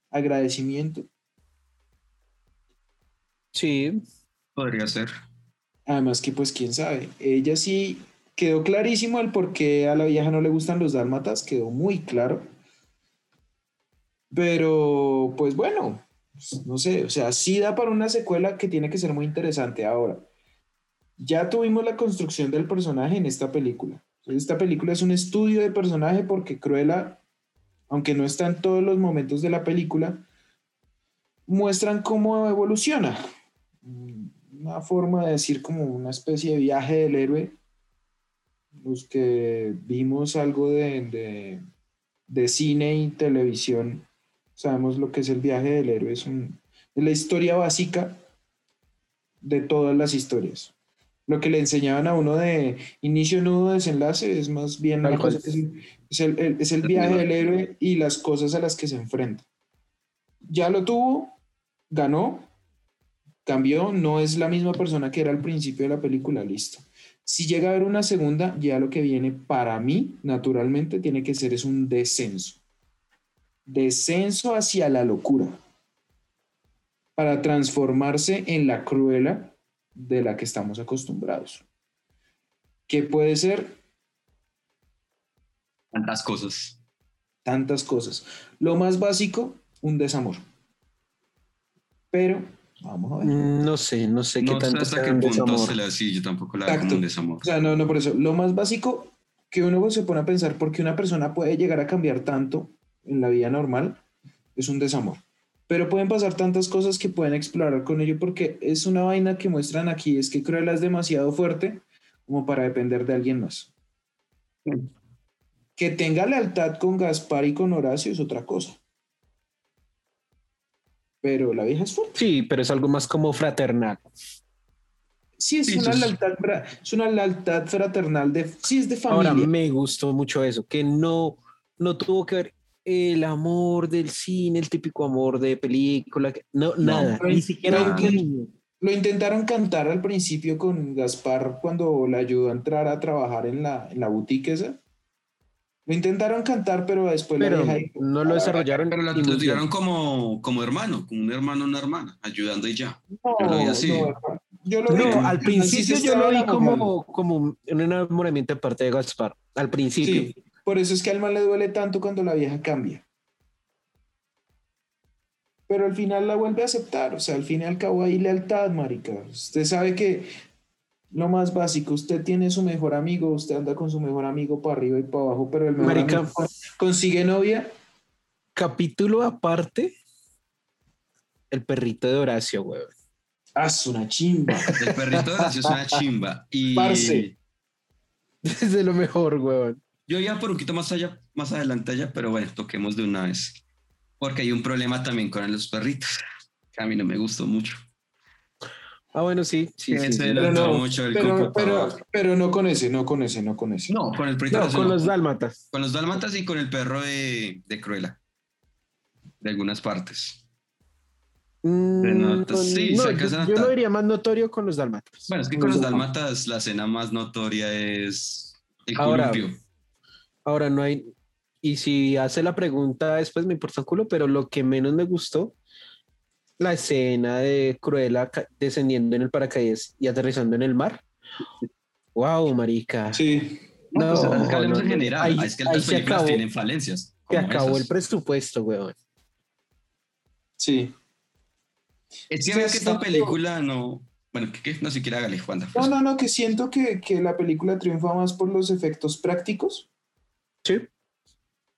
agradecimiento. Sí, Podría ser. Además que pues quién sabe, ella sí quedó clarísimo el por qué a la vieja no le gustan los dálmatas, quedó muy claro. Pero pues bueno, no sé, o sea, sí da para una secuela que tiene que ser muy interesante ahora. Ya tuvimos la construcción del personaje en esta película. Esta película es un estudio de personaje porque Cruella, aunque no está en todos los momentos de la película, muestran cómo evoluciona. Una forma de decir como una especie de viaje del héroe. Los que vimos algo de, de, de cine y televisión sabemos lo que es el viaje del héroe. Es, un, es la historia básica de todas las historias lo que le enseñaban a uno de inicio, nudo, desenlace, es más bien cual. cosa- es, es el, el- es el viaje del héroe y las cosas a las que se enfrenta. Ya lo tuvo, ganó, cambió, no es la misma persona que era al principio de la película, listo. Si llega a haber una segunda, ya lo que viene para mí, naturalmente, tiene que ser es un descenso. Descenso hacia la locura. Para transformarse en la cruela de la que estamos acostumbrados. ¿Qué puede ser? Tantas cosas. Tantas cosas. Lo más básico, un desamor. Pero, vamos a ver. Mm, no sé, no sé qué No tanto hasta sea qué un punto desamor. se le así, yo tampoco la veo como Exacto. un desamor. O sea, no, no, por eso. Lo más básico que uno se pone a pensar porque una persona puede llegar a cambiar tanto en la vida normal es un desamor. Pero pueden pasar tantas cosas que pueden explorar con ello porque es una vaina que muestran aquí, es que Cruella es demasiado fuerte como para depender de alguien más. Que tenga lealtad con Gaspar y con Horacio es otra cosa. Pero la vieja es fuerte. Sí, pero es algo más como fraternal. Sí, es Sí, una lealtad, es una lealtad fraternal de, sí, es de Ahora familia. me gustó mucho eso, que no, no tuvo que ver el amor del cine, el típico amor de película, que- no, nada, pero- ni siquiera cariño. Lo intentaron cantar al principio con Gaspar cuando le ayudó a entrar a trabajar en la, en la boutique esa. Lo intentaron cantar, pero después la Pero vieja dijo, no lo "Ah, desarrollaron. Pero la, y lo tiraron como, como hermano, como un hermano, una hermana, ayudando y ya. No, Yo lo vi así. no, yo lo vi No, como- al principio yo lo vi como, como un enamoramiento de parte de Gaspar. Al principio. Sí, por eso es que al mal le duele tanto cuando la vieja cambia. Pero al final la vuelve a aceptar, o sea, al fin y al cabo hay lealtad, marica. Usted sabe que lo más básico, usted tiene su mejor amigo, usted anda con su mejor amigo para arriba y para abajo, pero el mejor Marica. amigo con- consigue novia, Capítulo aparte, el perrito de Horacio, weón. haz una chimba. El perrito de Horacio es una chimba. Y Parce. *laughs* Es de lo mejor, weón. yo iba por un poquito más allá, más adelante allá, pero bueno, toquemos de una vez. Porque hay un problema también con los perritos, que a mí no me gustó mucho. Ah, bueno, sí, sí, sí, se sí. le Pero no, mucho el pero, pero, pero no con ese, no con ese, no con ese. No, con el perrito de No, con los dálmatas. Con los dálmatas y con el perro de, de Cruella. De algunas partes. Mm, sí, no, se yo, a yo lo diría más notorio con los dálmatas. Bueno, es que Con con los los dálmatas la escena más notoria es el Ahora, columpio. Ahora no hay. Y si hace la pregunta después me importa un culo, pero lo que menos me gustó, la escena de Cruella descendiendo en el paracaídas y aterrizando en el mar. Wow, marica. Sí, No, pues, No, es que hablemos no, en general. Ahí- es que las películas acabó. tienen falencias. Se acabó esas. el presupuesto, weón. sí. Es Sí, es que esta cierto. película no. Bueno, que, que no siquiera hágale, Juanda. No, no, no, que siento que, que la película triunfa más por los efectos prácticos, Sí.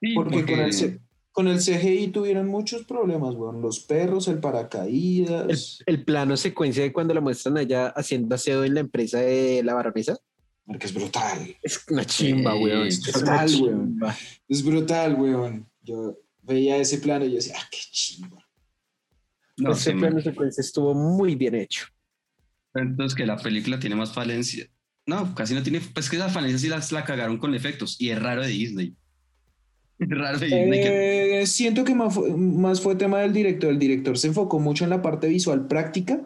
Sí, porque, porque Con, el, C- con el CGI tuvieron muchos problemas, weón. Los perros, el paracaídas. el plano secuencia de cuando la muestran allá haciendo aseo en la empresa de la baronesa Porque es brutal. es una chimba, Sí, weón. es brutal, weón. Es brutal, weón. Yo veía ese plano y yo decía, ah, qué chimba. no, Ese sí, plano man. secuencia estuvo muy bien hecho. Entonces que la película tiene más falencias. No, casi no tiene. Pues que esas falencias sí las la cagaron con efectos. Y es raro de Disney. Raro que. Eh, siento que más fue, más fue tema del director. El director se enfocó mucho en la parte visual práctica,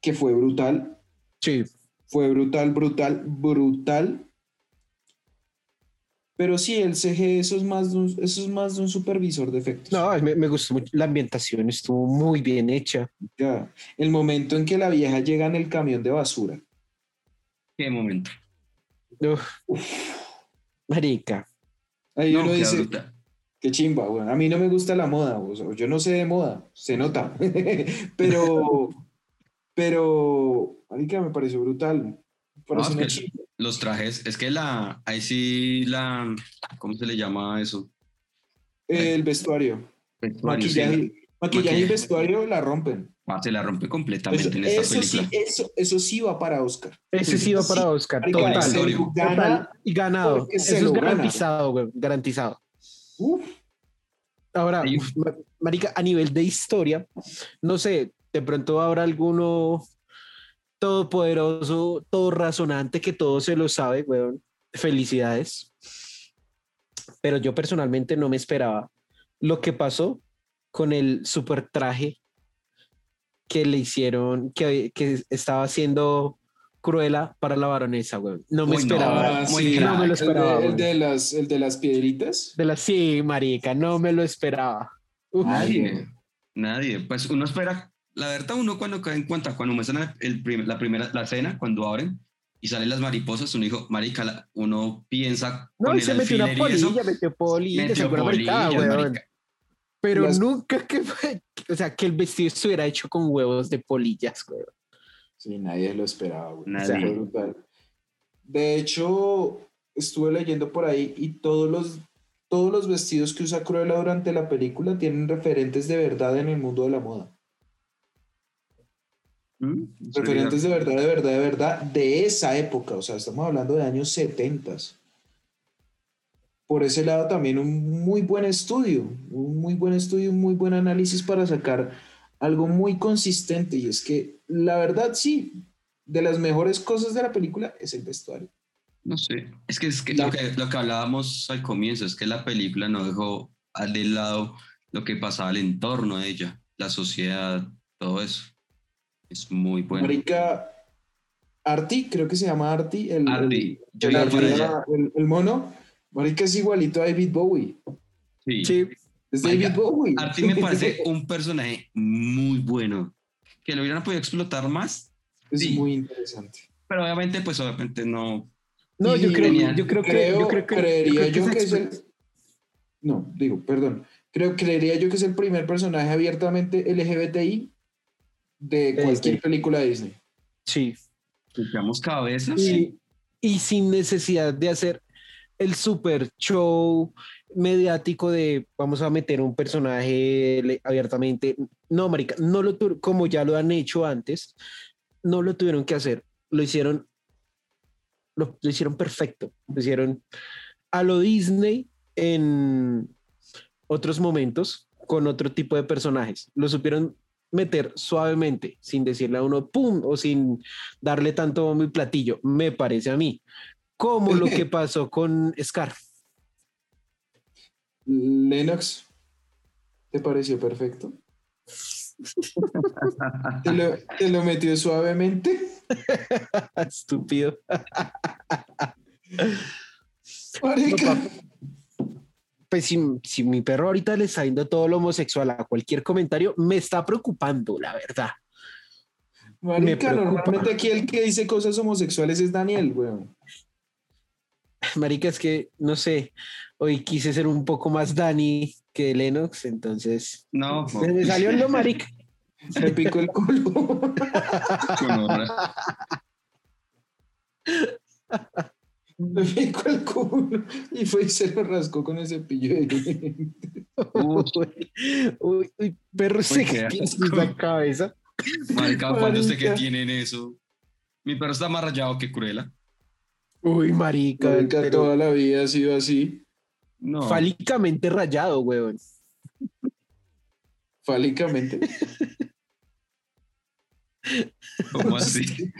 que fue brutal. Sí. Fue brutal, brutal, brutal. Pero sí, el CG, eso es más de un, eso es más de un supervisor de efectos. No, me, me gustó mucho. La ambientación estuvo muy bien hecha. Ya. El momento en que la vieja llega en el camión de basura. Qué momento. Uf. Marica. Ahí No, uno dice, qué chimba, güey. A mí no me gusta la moda, o sea, yo no sé de moda, se nota. *laughs* pero, pero, marica, me pareció brutal. Me No, pareció es una que chimba. los trajes, es que la, ahí sí la, ¿cómo se le llama eso? El vestuario, Vestuario, sí, maquillaje, y vestuario la rompen. Ah, se la rompe completamente Eso, en esta eso sí, película. eso, eso sí va para Oscar. Ese sí va para Oscar. Marica, Total. gana. Total. Y ganado. Eso es garantizado, güey. Garantizado. Uf, Ahora, uf, ma- marica, a nivel de historia, no sé, de pronto habrá alguno todopoderoso, todo razonante, que todo se lo sabe, weón. Felicidades. Pero yo personalmente no me esperaba lo que pasó con el super traje que le hicieron, que, que estaba haciendo Cruella para la baronesa, weón. No me Uy, no. esperaba. Ah, muy sí, no me lo el de- esperaba. el de, las, el de las piedritas. De la sí, marica, no me lo esperaba. Uf. Nadie, nadie. Pues uno espera, la verdad, uno cuando cae en cuenta, cuando muestran el prim- la primera, la escena, cuando abren y salen las mariposas, uno dijo, marica, la- uno piensa No, con y el se metió una y eso, polilla, metió polillas, metió polillas, weón. marica. Pero Las- nunca que fue- o sea, que el vestido estuviera hecho con huevos de polillas, weón. Sí, nadie lo esperaba, güey. Nadie. Fue brutal. De hecho, estuve leyendo por ahí y todos los, todos los vestidos que usa Cruella durante la película tienen referentes de verdad en el mundo de la moda. ¿Mm? Referentes de verdad, de verdad, de verdad, de esa época. O sea, estamos hablando de años 70. Por ese lado también un muy buen estudio, un muy buen estudio, un muy buen análisis para sacar algo muy consistente. Y es que la verdad sí, de las mejores cosas de la película es el vestuario. No sé, es que, es que, La- lo que lo que hablábamos al comienzo es que la película no dejó al de lado lo que pasaba al entorno de ella, la sociedad, todo eso. Es muy bueno. Marica, Artie, creo que se llama el, el, allá. el- el mono. Marica es igualito a David Bowie. Sí. Sí, Es Marica, David Bowie. Artie me *laughs* parece un personaje muy bueno. Que lo hubieran podido explotar más, es sí. muy interesante. pero obviamente, pues obviamente no. no, yo creo, genial. yo creo que, Creo- yo creo que, creería creo yo que es el- No, digo, perdón. Creo, creería yo que es el primer personaje abiertamente LGBTI de cualquier película de Disney. Sí. Cabezas. Y, y sin necesidad de hacer el super show mediático de vamos a meter un personaje abiertamente. No, marica, no lo como ya lo han hecho antes, no lo tuvieron que hacer. Lo hicieron, lo hicieron perfecto. Lo hicieron a lo Disney en otros momentos con otro tipo de personajes. Lo supieron meter suavemente, sin decirle a uno pum o sin darle tanto mi platillo, me parece a mí. Como lo que *laughs* pasó con Scar. Lennox, ¿te pareció perfecto? ¿Te lo, te lo metió suavemente? *laughs* Estúpido. Marica, Pues si, si mi perro ahorita le está viendo todo lo homosexual a cualquier comentario, me está preocupando, la verdad. marica, normalmente aquí el que dice cosas homosexuales es Daniel, weón. *laughs* Marica, es que no sé, hoy quise ser un poco más Dani que Lennox, entonces No, se me salió en lo marica. *laughs* Me picó el culo. *laughs* Me picó el culo. Y fue y se lo rascó con el cepillo de dientes. Uy, uy, uy, perro, asco. esa cabeza. Marica, ¿cuándo usted que tienen eso? Mi perro está más rayado que Cruella. Uy, marica, Marica, pero toda la vida ha sido así. No. fálicamente rayado, weón. Fálicamente. *laughs* ¿Cómo así?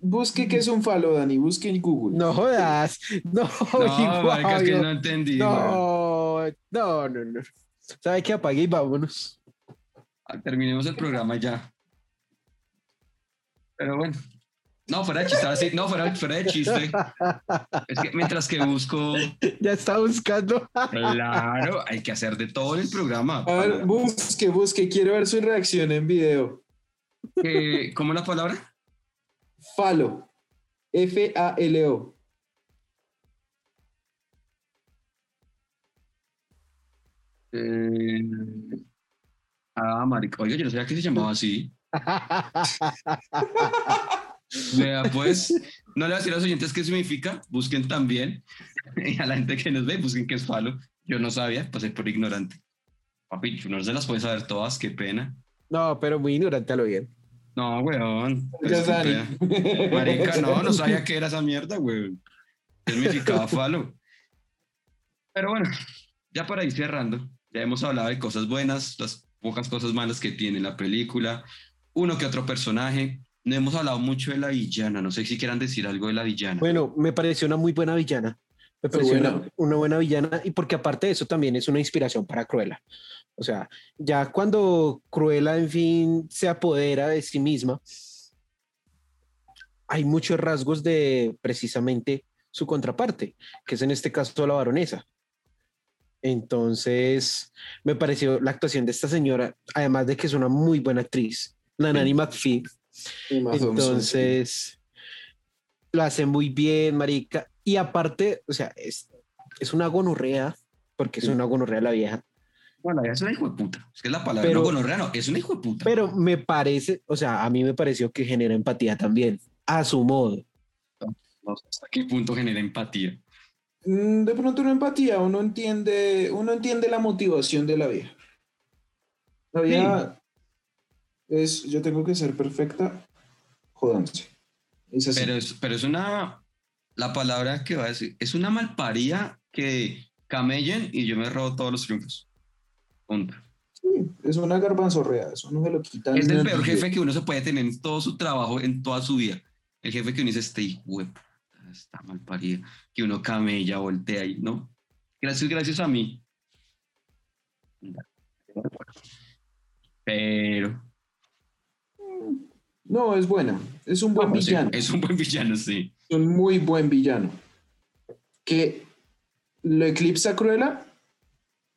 Busque qué es un falo, Dani. Busque en Google. No jodas. No, No, marica, es que no entendí. no, no, no, no. ¿Sabe qué? Apague y vámonos. Ah, Terminemos el programa ya. Pero bueno, No, fuera de chiste, ahora sí, no, fuera, fuera de chiste. Es que mientras que busco, Ya está buscando. claro, hay que hacer de todo en el programa. A ver, busque, busque. Quiero ver su reacción en video. Que- ¿Cómo es la palabra? Falo. F-A-L-O. Eh, ah, marica. Oiga, yo no sabía que se llamaba así. *laughs* Vea, pues, no le voy a decir a los oyentes qué significa, busquen también. Y a la gente que nos ve, busquen qué es falo. Yo no sabía, pasé por ignorante. Papi, no se las puede saber todas, qué pena. No, pero muy ignorante a lo bien. No, weón. pues, Ya. Marica, no, no sabía qué era esa mierda, weón. ¿Qué significaba falo? Pero bueno, ya para ir cerrando, ya hemos hablado de cosas buenas, las pocas cosas malas que tiene la película, uno que otro personaje. No hemos hablado mucho de la villana, no sé si quieran decir algo de la villana. Bueno, me pareció una muy buena villana. Me pareció una, buena. una buena villana y porque aparte de eso también es una inspiración para Cruella. O sea, ya cuando Cruella, en fin, se apodera de sí misma, hay muchos rasgos de precisamente su contraparte, que es en este caso la baronesa. Entonces, me pareció la actuación de esta señora, además de que es una muy buena actriz, la Nanny McPhee, Entonces, lo hace muy bien, marica. Y aparte, o sea, es, es una gonorrea, porque es Sí. una gonorrea la vieja. Bueno, es una hijo de puta. Es que es la palabra. Pero- no, gonorrea no, es una hijo de puta. Pero me parece, o sea, a mí me pareció que genera empatía también, a su modo. No sé hasta qué punto genera empatía. Mm, De pronto una empatía, uno entiende, uno entiende la motivación de la vieja. La vieja es, yo tengo que ser perfecta, jódanse. Es así. Pero es, pero es una, la palabra que va a decir, es una malparía que camellen y yo me robo todos los triunfos. Punto. Sí, es una garbanzorrea, eso no se lo quitan. Es el peor jefe que uno se puede tener en todo su trabajo, en toda su vida. El jefe que uno dice, este hijo está mal parido, que uno camella, voltea y no. Gracias, gracias a mí. Pero No, es buena, es un buen sí, villano. es un buen villano, sí. Es un muy buen villano. Que lo eclipsa a Cruella,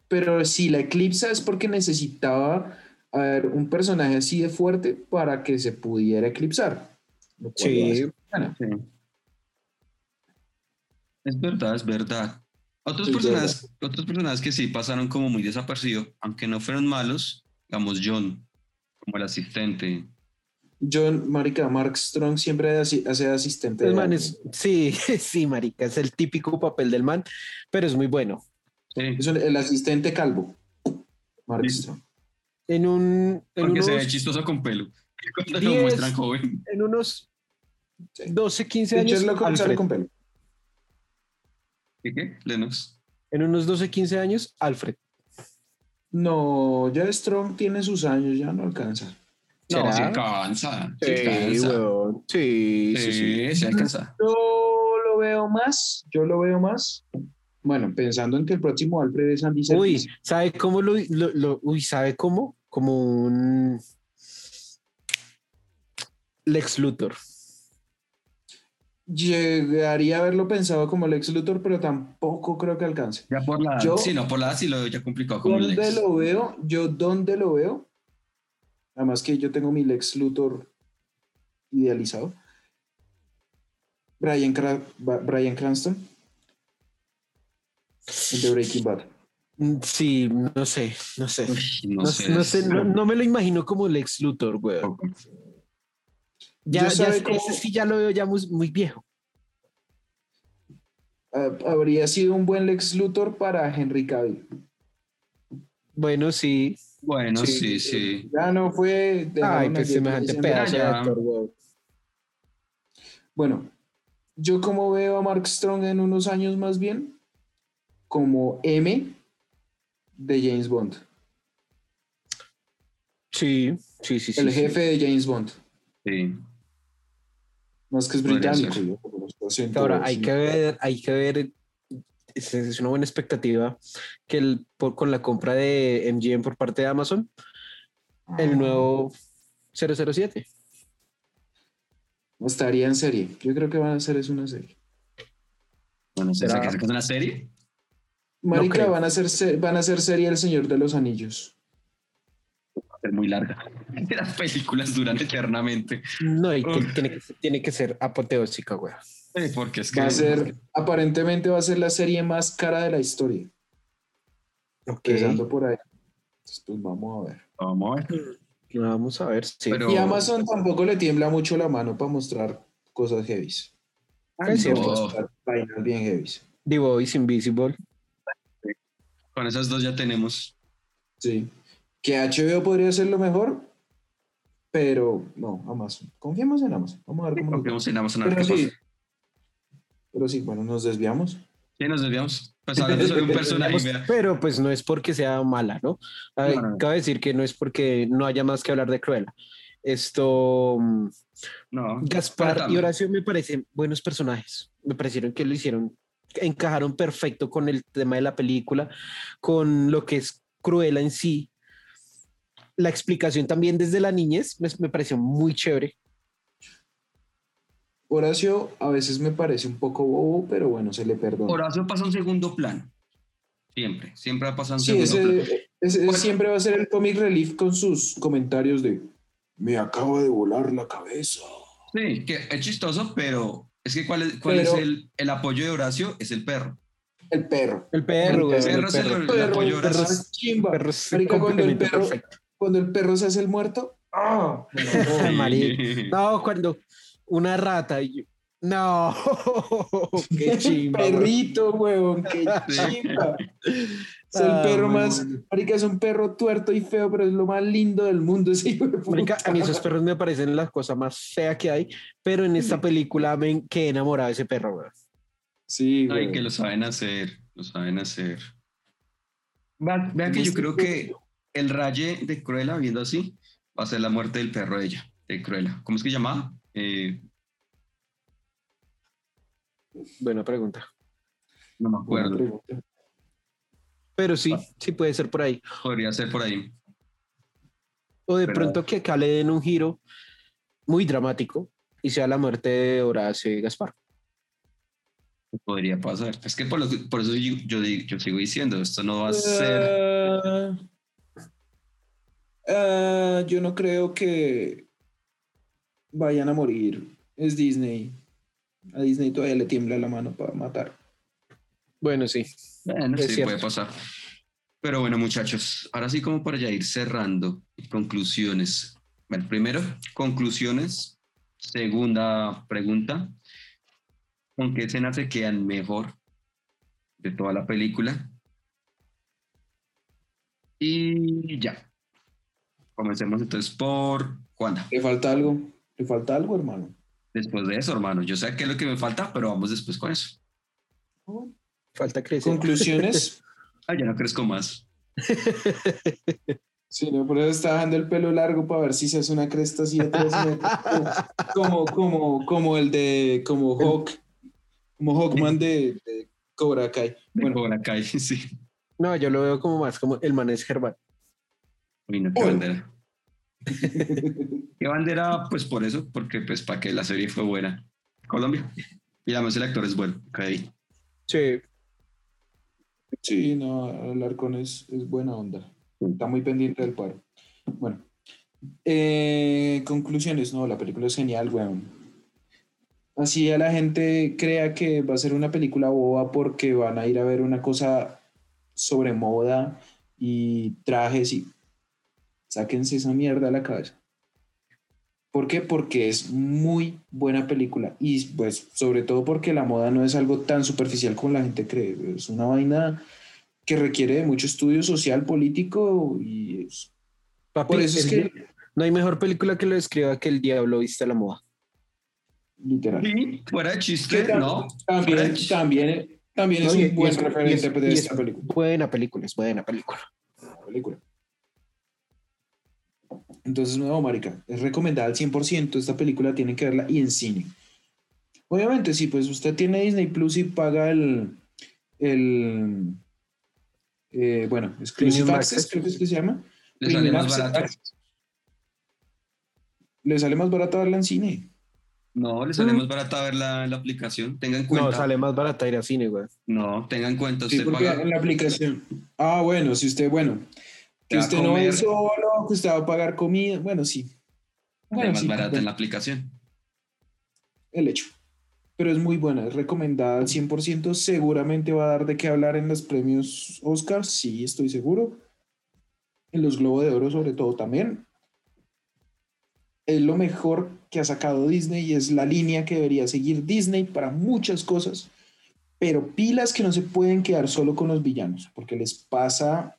pero si la eclipsa es porque necesitaba a ver, un personaje así de fuerte para que se pudiera eclipsar. lo cual lo hace villana. Sí. Es verdad, es verdad. Otros Es personajes, otros personajes que sí pasaron como muy desapercibidos, aunque no fueron malos, digamos John, como el asistente. John, marica, Mark Strong siempre hace hace asistente. El de man es, sí, *laughs* sí, marica, es el típico papel del man, pero es muy bueno. Sí, Es un- el asistente calvo. Mark Sí. Strong. En un, en porque se ve unos, chistoso con pelo. Cuando lo Diez. muestran joven. en unos Sí. 12, 15 De años, hecho, es lo que sale Alfred. con pelo. ¿Qué qué? Lennox. En unos 12, 15 años, Alfred. No, ya Strong tiene sus años, ya no alcanza. No, ¿Será? sí cansa. Sí, Sí, weón. Sí, sí, sí. Sí alcanza. Yo lo veo más, yo lo veo más. Bueno, pensando en que el próximo Alfred es Andy Uy, Serkis. ¿sabe cómo lo, lo- lo- uy, ¿sabe cómo? Como un Lex Luthor. Llegaría a haberlo pensado como Lex Luthor, pero tampoco creo que alcance. Ya por la Yo- sí, no, por la sí lo veo ya complicado como ¿Dónde Lex. lo veo? Yo, ¿dónde lo veo? Además que yo tengo mi Lex Luthor idealizado. Brian, Cra- Bryan Cranston. El de Breaking Bad. Mm, Sí, no sé, no sé. No, no, sé, sé. no, sé, no, no me lo imagino como Lex Luthor, weón. Ya, ya sabe ese cómo- sí ya lo veo ya muy, muy viejo. Habría sido un buen Lex Luthor para Henry Cavill. Bueno, sí. Bueno, Sí. sí, sí. Ya no fue. Ay, dejaron pues a semejante pedazo de actor. Bueno, yo como veo a Mark Strong en unos años más bien, como M de James Bond, Sí, sí, sí, sí. el sí. jefe de James Bond. sí. Más que es británico. Ahora, hay que ver, hay que ver, es, es una buena expectativa que el, por- con la compra de MGM por parte de Amazon, Ah. el nuevo 007. Estaría en serie. Yo creo que van a hacer es una serie. Bueno, ¿se ¿Será? saca una serie? Marica, van a hacer se- van a hacer serie El Señor de los Anillos. Va a ser muy larga. *laughs* Las películas duran eternamente. No, y que tiene, que, tiene que ser apoteósica, güey. Eh, Porque es que. Va a ser, aparentemente va a ser la serie más cara de la historia. Ok. Empezando por ahí. Entonces, pues vamos a ver. Vamos a ver. Vamos a ver, sí. Pero- Y Amazon tampoco le tiembla mucho la mano para mostrar cosas heavies. Ah, es cierto. No, Mostrar vainas bien heavies. The Voice, Invisible. con esas dos ya tenemos. Sí. Que HBO podría ser lo mejor, pero no, Amazon. Confiemos en Amazon. Vamos a ver cómo nos va. Confiamos en Amazon a ver Pero qué sí, pasa. Pero sí, bueno, nos desviamos. Sí, nos desviamos. Pues *laughs* hablando sobre un personaje. Pero pues no es porque sea mala, ¿no? Ay, No, no, no. Cabe decir que no es porque no haya más que hablar de Cruella. Esto, mm, No. Gaspar y Horacio me parecen buenos personajes. Me parecieron que lo hicieron, encajaron perfecto con el tema de la película, con lo que es Cruella en sí. La explicación también desde la niñez me, me pareció muy chévere. Horacio a veces me parece un poco bobo, pero bueno, se le perdona. Horacio pasa a un segundo plano. Siempre. Siempre ha pasado un Sí, segundo plano. ese, ese Bueno. siempre va a ser el comic relief con sus comentarios de me acaba de volar la cabeza. Sí, que es chistoso, pero es que ¿cuál es, cuál Pero- es el, el apoyo de Horacio? Es el perro. El perro. El perro, El güey, el perro es el- perro. el Perro, apoyo el de perro Horacio. es chimba. perro Marica, cuando el perro, perfecto. cuando el perro se hace el muerto, ¡ah! Marica. No, cuando una rata. y yo- No, *laughs* qué *laughs* chimba. Perrito, huevón, qué *laughs* chimba. Es el Ah, perro más. Marica, es un perro tuerto y feo, pero es lo más lindo del mundo ese hijo de puta. Marica, a mí esos perros me parecen la cosa más fea que hay, pero en esta película me quedé enamorado de ese perro, güey. Sí, Ay, que lo saben hacer, lo saben hacer. Va- Vea que yo creo que el raye de Cruella, viendo así, va a ser la muerte del perro de ella, de Cruella. ¿Cómo es que llamaba? Eh, Buena pregunta. no me acuerdo. Pero sí, Ah. sí puede ser por ahí. Podría ser por ahí. O de Pero- pronto que acá le den un giro muy dramático y sea la muerte de Horacio y Gaspar. Podría pasar. Es que por, lo que- por eso yo, yo, di- yo sigo diciendo, esto no va a ser... Ah, ah, yo no creo que vayan a morir. Es Disney. A Disney todavía le tiembla la mano para matar. Bueno, sí. Bueno, Es sí, cierto. puede pasar. Pero bueno, muchachos, ahora sí como para ya ir cerrando, conclusiones. Bueno, primero, conclusiones. Segunda pregunta. ¿Con qué escenas se quedan mejor de toda la película? Y ya. Comencemos entonces por Juana. ¿Le falta algo? ¿Le falta algo, hermano? Después de eso, hermano. Yo sé qué es lo que me falta, pero vamos después con eso. Falta crecer. Conclusiones. *laughs* Ah, ya no crezco más. Sí, no, por eso está dejando el pelo largo para ver si se hace una cresta así de tres metros. *laughs* Como, como, como el de, como Hawk, como Hawkman de, de Cobra Kai. De Bueno, Cobra Kai, *laughs* sí. No, yo lo veo como más como el man es Germán. Uy, no, qué bandera. *laughs* ¿Qué bandera? Pues por eso, porque pues para que la serie fue buena. Colombia. Y además el actor es bueno. ok. Sí. sí, no, el Arcón es, es buena onda. Está muy pendiente del paro. Bueno, eh, conclusiones, no, la película es genial, weón. Así a la gente crea que va a ser una película boba porque van a ir a ver una cosa sobre moda y trajes y sáquense esa mierda a la cabeza. ¿Por qué? Porque es muy buena película y pues sobre todo porque la moda no es algo tan superficial como la gente cree. Es una vaina que requiere de mucho estudio social, político y es- Papi, por eso es que no hay mejor película que lo describa que El Diablo viste a la moda. literal. Sí, fuera de chiste, tam- ¿no? También, también, también No, es y- un y buen es- y referente es- de y esta es película. Buena película, es buena película. película. Entonces, no, marica, es recomendada al 100%. Esta película tienen que verla y en cine. Obviamente, si pues usted tiene Disney Plus y paga el, el eh, bueno, Exclusive Premium Access, Access. creo que es que se llama. Le sale más barato. Le sale más barato verla en cine. No, le sale Mm. más barata ver la, la aplicación. Tengan cuenta. No, sale más barata ir a cine, güey. No, tengan cuenta. Sí, porque paga. en la aplicación. Ah, bueno, si usted, bueno, que usted no es solo, que usted va a pagar comida, bueno, sí. Bueno, más sí, barata bueno, en la aplicación. el hecho. Pero es muy buena, es recomendada al 100%. Seguramente va a dar de qué hablar en los premios Oscar, sí, estoy seguro. En los Globos de Oro, sobre todo, también. Es lo mejor que ha sacado Disney y es la línea que debería seguir Disney para muchas cosas. Pero pilas que no se pueden quedar solo con los villanos, porque les pasa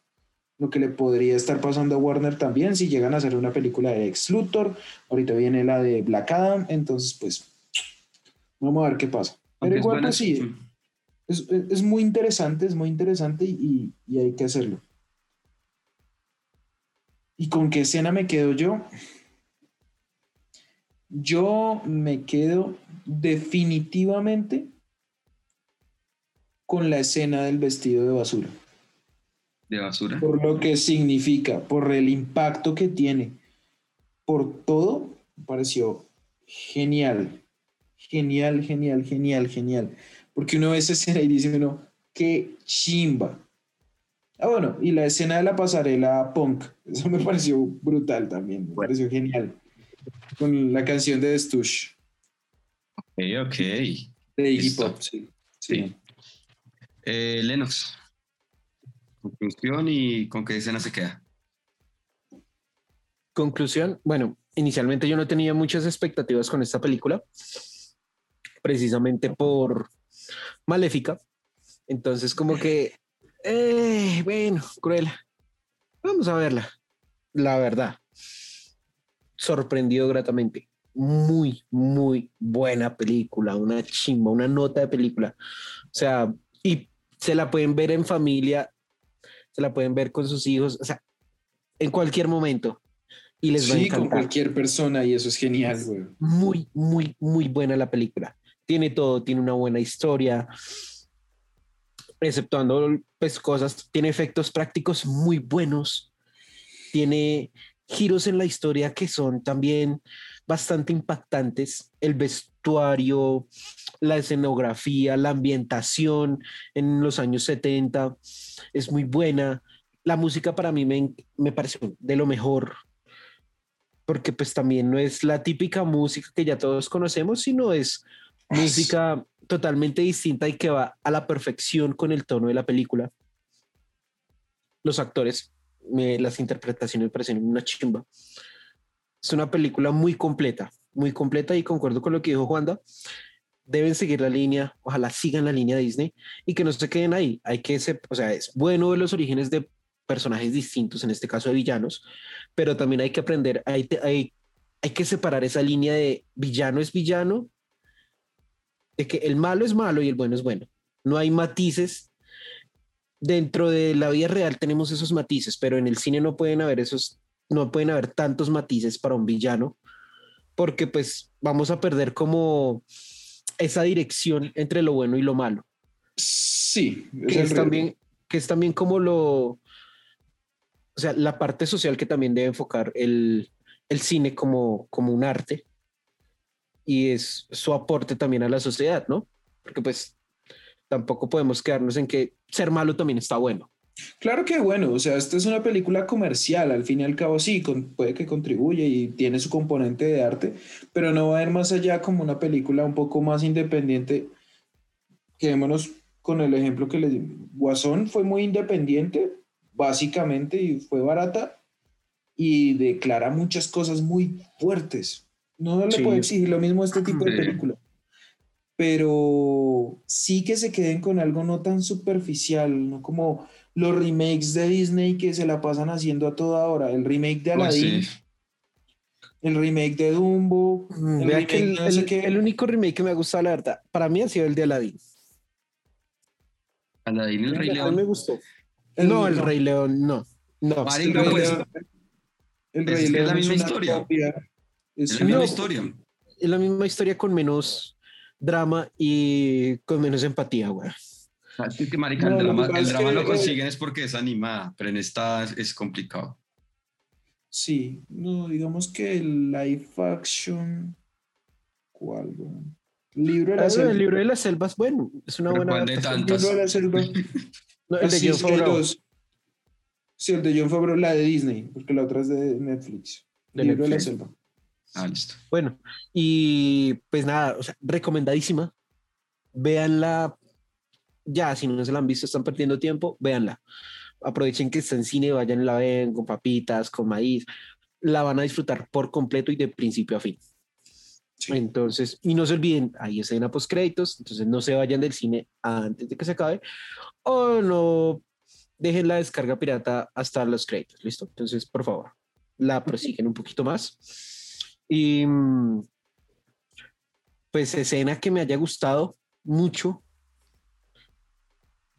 lo que le podría estar pasando a Warner también si llegan a hacer una película de Ex Luthor. Ahorita viene la de Black Adam, entonces pues vamos a ver qué pasa. Pero Aunque es igual buena, pues sí, es, es- es muy interesante, es muy interesante y, y hay que hacerlo. ¿Y con qué escena me quedo yo? Yo me quedo definitivamente con la escena del vestido de basura De basura. por lo que significa, por el impacto que tiene, por todo, me pareció genial, genial, genial, genial, genial. Porque uno ve esa escena y dice uno, qué chimba. Ah, bueno, y la escena de la pasarela punk, *laughs* eso me pareció brutal también, me pareció genial. Con la canción de Stooge, Ok, ok. de Iggy. Pop, sí. Sí. Eh, Lennox. Conclusión y con qué escena se queda. Conclusión, bueno, inicialmente yo no tenía muchas expectativas con esta película, precisamente por Maléfica. Entonces, como que, eh, bueno, cruel. Vamos a verla. La verdad, sorprendido gratamente. Muy, muy buena película, una chimba, una nota de película. O sea, y se la pueden ver en familia, se la pueden ver con sus hijos, o sea, en cualquier momento. Y les va a Sí, con encantar cualquier persona y eso es genial, güey. muy, muy, muy buena la película. Tiene todo, tiene una buena historia, exceptuando pues cosas, tiene efectos prácticos muy buenos, tiene giros en la historia que son también bastante impactantes, el vestuario, la escenografía, la ambientación en los años 70 es muy buena. La música para mí me, me pareció de lo mejor porque pues también no es la típica música que ya todos conocemos, sino es música totalmente distinta y que va a la perfección con el tono de la película. Los actores, me- las interpretaciones me parecen una chimba. Es una película muy completa, muy completa y concuerdo con lo que dijo Juanda. Deben seguir la línea, ojalá sigan la línea Disney y que no se queden ahí. Hay que, se- o sea, es bueno ver los orígenes de personajes distintos, en este caso de villanos, pero también hay que aprender, hay, hay, hay que separar esa línea de villano es villano, de que el malo es malo y el bueno es bueno. No hay matices. Dentro de la vida real tenemos esos matices, pero en el cine no pueden haber esos, no pueden haber tantos matices para un villano, porque pues vamos a perder como esa dirección entre lo bueno y lo malo. Sí, es que es también que es también como lo o sea la parte social que también debe enfocar el, el cine como como un arte y es su aporte también a la sociedad no porque pues tampoco podemos quedarnos en que ser malo también está bueno Claro que bueno, o sea, esta es una película comercial, al fin y al cabo sí, con- puede que contribuye y tiene su componente de arte, pero no va a ir más allá como una película un poco más independiente. Quedémonos con el ejemplo que les di. Guasón fue muy independiente, básicamente, y fue barata, y declara muchas cosas muy fuertes. No le Sí. puede exigir lo mismo a este tipo de película pero sí que se queden con algo no tan superficial, no como los remakes de Disney que se la pasan haciendo a toda hora. El remake de Uy, Aladdin, sí. el remake de Dumbo, el Vea remake que el, de no sé el- qué. el único remake que me ha gustado la verdad para mí ha sido el de Aladdin Aladdin el Rey mí me León. gustó El- no el no. Rey León no no Marica, El Rey pues, León- el es Rey es León la misma historia. copia. Es Es la misma historia. es la misma historia con menos drama y con menos empatía güey Así que, marica, No, el lo drama, pasa el es drama que, lo eh, consiguen es porque es animada, pero en esta es, es complicado. Sí, no, digamos que el live action ¿Cuál, weón? Libro de la Ah, selva. el libro de las selvas, bueno, es una buena. ¿cuál de tantas? Libro de la selva. *laughs* No, el de Así John es que hay Favreau. Sí, el de John Favreau, la de Disney, porque la otra es de Netflix. De Libro de la Netflix. selva. Ah, listo. Bueno, y pues nada, o sea, recomendadísima. Véanla. Ya, si no se la han visto, están perdiendo tiempo, véanla. Aprovechen que está en cine, vayan y la ven con papitas, con maíz. La van a disfrutar por completo y de principio a fin. Sí. Entonces, y no se olviden, hay escena post créditos, entonces no se vayan del cine antes de que se acabe o no dejen la descarga pirata hasta los créditos, ¿listo? Entonces, por favor, la prosiguen un poquito más. Y mm, pues escena que me haya gustado mucho,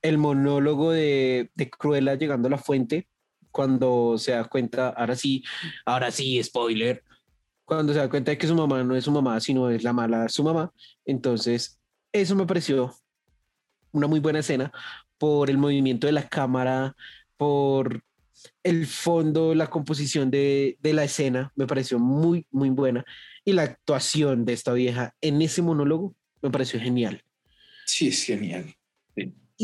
el monólogo de, de Cruella llegando a la fuente, cuando se da cuenta, ahora sí, ahora sí, spoiler, cuando se da cuenta de que su mamá no es su mamá, sino es la mala su mamá. Entonces, eso me pareció una muy buena escena por el movimiento de la cámara, por el fondo, la composición de, de la escena, me pareció muy, muy buena. Y la actuación de esta vieja en ese monólogo me pareció genial. Sí, es genial.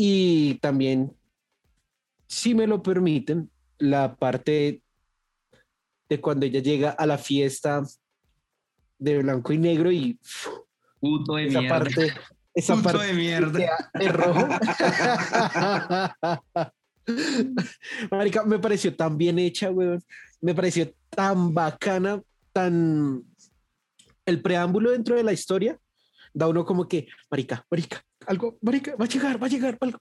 Y también, si me lo permiten, la parte de cuando ella llega a la fiesta de blanco y negro y Puto de esa mierda. parte, esa Puto parte de mierda. de rojo. *laughs* Marica, me pareció tan bien hecha, weón. Me pareció tan bacana, tan... El preámbulo dentro de la historia da uno como que, marica, marica, algo, marica, va a llegar, va a llegar, algo.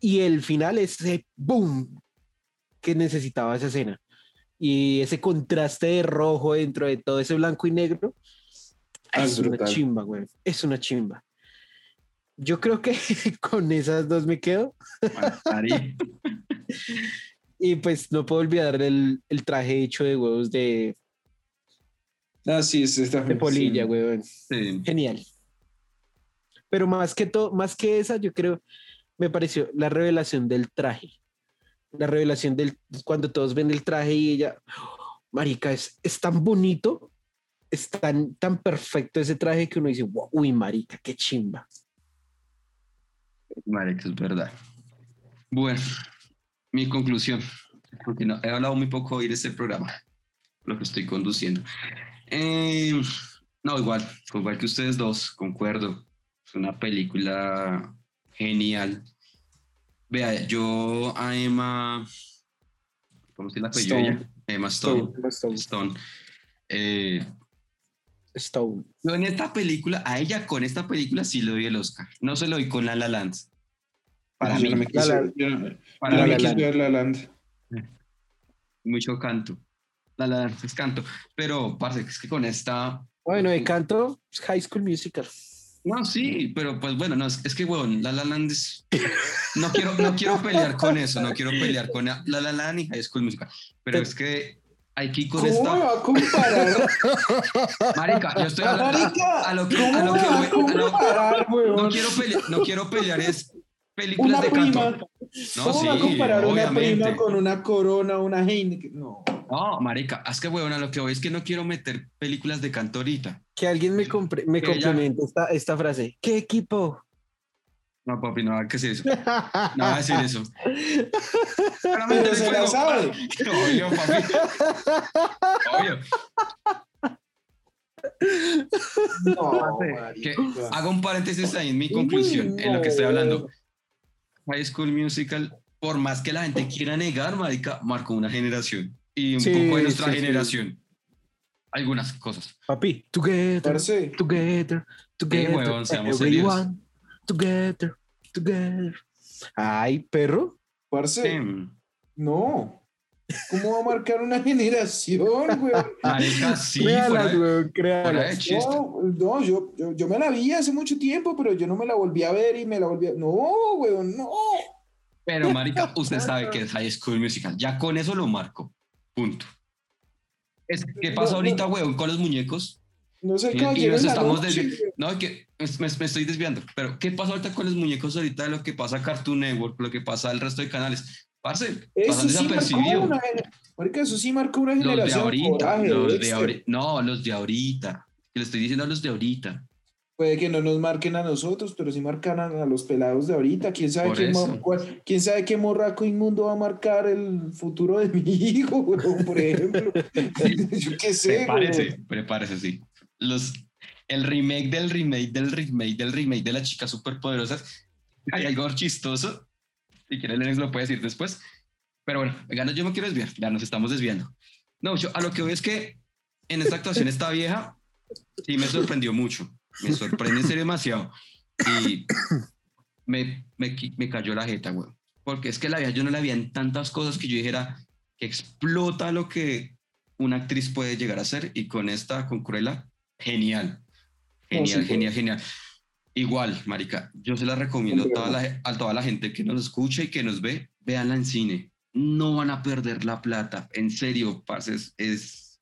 Y el final es ese boom que necesitaba esa escena. Y ese contraste de rojo dentro de todo ese blanco y negro. Ah, es una chimba, güey. Es una chimba. Yo creo que *laughs* con esas dos me quedo. Ari. *laughs* Y pues no puedo olvidar el, el traje hecho de huevos de, Ah, sí, es esta de polilla, sí. güey. Sí. Genial. Pero más que todo, más que esa, yo creo, me pareció la revelación del traje. La revelación del cuando todos ven el traje y ella, marica, es, es tan bonito, es tan, tan perfecto ese traje que uno dice, "Wow, uy, marica, qué chimba. Marica, es verdad. Bueno, mi conclusión, porque no, he hablado muy poco hoy de este programa, lo que estoy conduciendo. Eh, no, igual, igual que ustedes dos, concuerdo. Es una película genial. Vea, yo a Emma, ¿cómo se la apellido ella? Emma Stone. Stone, Stone. Stone. Eh, Stone. yo en esta película, a ella con esta película sí le doy el Oscar. No se lo doy con La La Land. Para mí, no me quise, La Land. La Land. mucho canto. La La Land es canto. Pero, parce, es que con esta... Bueno, de canto, High School Musical. No, sí, pero pues bueno, no, es, es que, weón, La La Land es... No quiero, no quiero pelear con eso, no quiero pelear con La La Land y High School Musical. Pero es que hay que ir con ¿Cómo esta... va a comparar? Marica, yo estoy hablando... Marica, a lo que, ¿cómo a lo que a voy- a lo- no quiero pelear, no quiero pelear es películas Una de canto. prima. No, ¿Cómo sí, va a comparar una obviamente. prima con una corona, una Heineken? No. No, marica, es que weón, a lo que voy es que no quiero meter películas de canto ahorita. Que alguien me, compre- me complemente esta, esta frase. ¿Qué equipo? No, papi, no va a decir eso. No va a decir eso. Pero se la sabe. *laughs* Obvio, papi. Obvio. No, marica. hago un paréntesis ahí en mi conclusión, en lo que estoy hablando. High School Musical, por más que la gente quiera negar, marica, marcó una generación. Y un Sí, poco de nuestra sí, sí. generación. Algunas cosas. Papi, together, together, together. huevón, seamos everyone, together, together. Ay, perro. parce, Em, no. ¿Cómo va a marcar una generación, güey? marica, sí, créalas, fuera créalas. No, no yo, yo, yo me la vi hace mucho tiempo, pero yo no me la volví a ver y me la volví a... No, güey, no. Pero, marica, usted sabe que es High School Musical. Ya con eso lo marco. Punto. Es, ¿Qué pasa No, ahorita, no. weón, con los muñecos? No sé qué y nos estamos noche, desviando. güey. No, que me, me estoy desviando. Pero, ¿qué pasa ahorita con los muñecos ahorita de lo que pasa a Cartoon Network, lo que pasa al resto de canales? Parce, Eso sí marcó desapercibidos. una Marica, eso sí marcó una Los de ahorita, coraje, los de ahorita. No, los de ahorita. que le estoy diciendo a los de ahorita. Puede que no nos marquen a nosotros, pero sí marcan a, a los pelados de ahorita. ¿Quién sabe, qué, cuál- quién sabe qué morraco inmundo va a marcar el futuro de *laughs* mi hijo, weón, por ejemplo? *laughs* Yo qué sé, Prepárese, weón. prepárese, sí. Los, el remake del remake del remake del remake de las chicas superpoderosas. Hay algo chistoso. Si quiere, Lennox lo puede decir después. Pero bueno, venga, no, yo me quiero desviar. Ya nos estamos desviando. No, yo a lo que veo es que en esta actuación esta vieja sí me sorprendió mucho. Me sorprende en serio demasiado. Y me, me, me cayó la jeta, güey. Porque es que la vieja yo no la veía en tantas cosas que yo dijera que explota lo que una actriz puede llegar a ser. Y con esta, con Cruella, genial. Genial, sí, genial, genial. Igual, marica, yo se la recomiendo a toda la, a toda la gente que nos escucha y que nos ve, véanla en cine. No van a perder la plata. En serio, parce, es, es,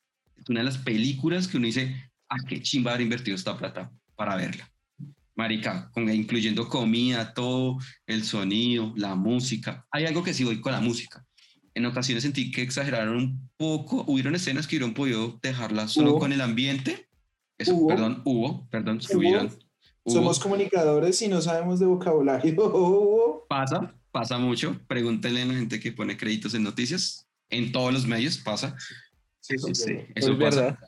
una de las películas que uno dice, ¿a qué chimba haber invertido esta plata para verla? Marica, con, incluyendo comida, todo, el sonido, la música. Hay algo que sí voy con la música. En ocasiones sentí que exageraron un poco. Hubieron escenas que hubieron podido dejarla solo Hubo. con el ambiente. Eso, Hubo. perdón, hubo, perdón, Hubo. Somos comunicadores y no sabemos de vocabulario. *laughs* Pasa, pasa mucho. Pregúntenle a la gente que pone créditos en noticias. En todos los medios pasa. Sí, sí, sí. Eso Es pasa. verdad.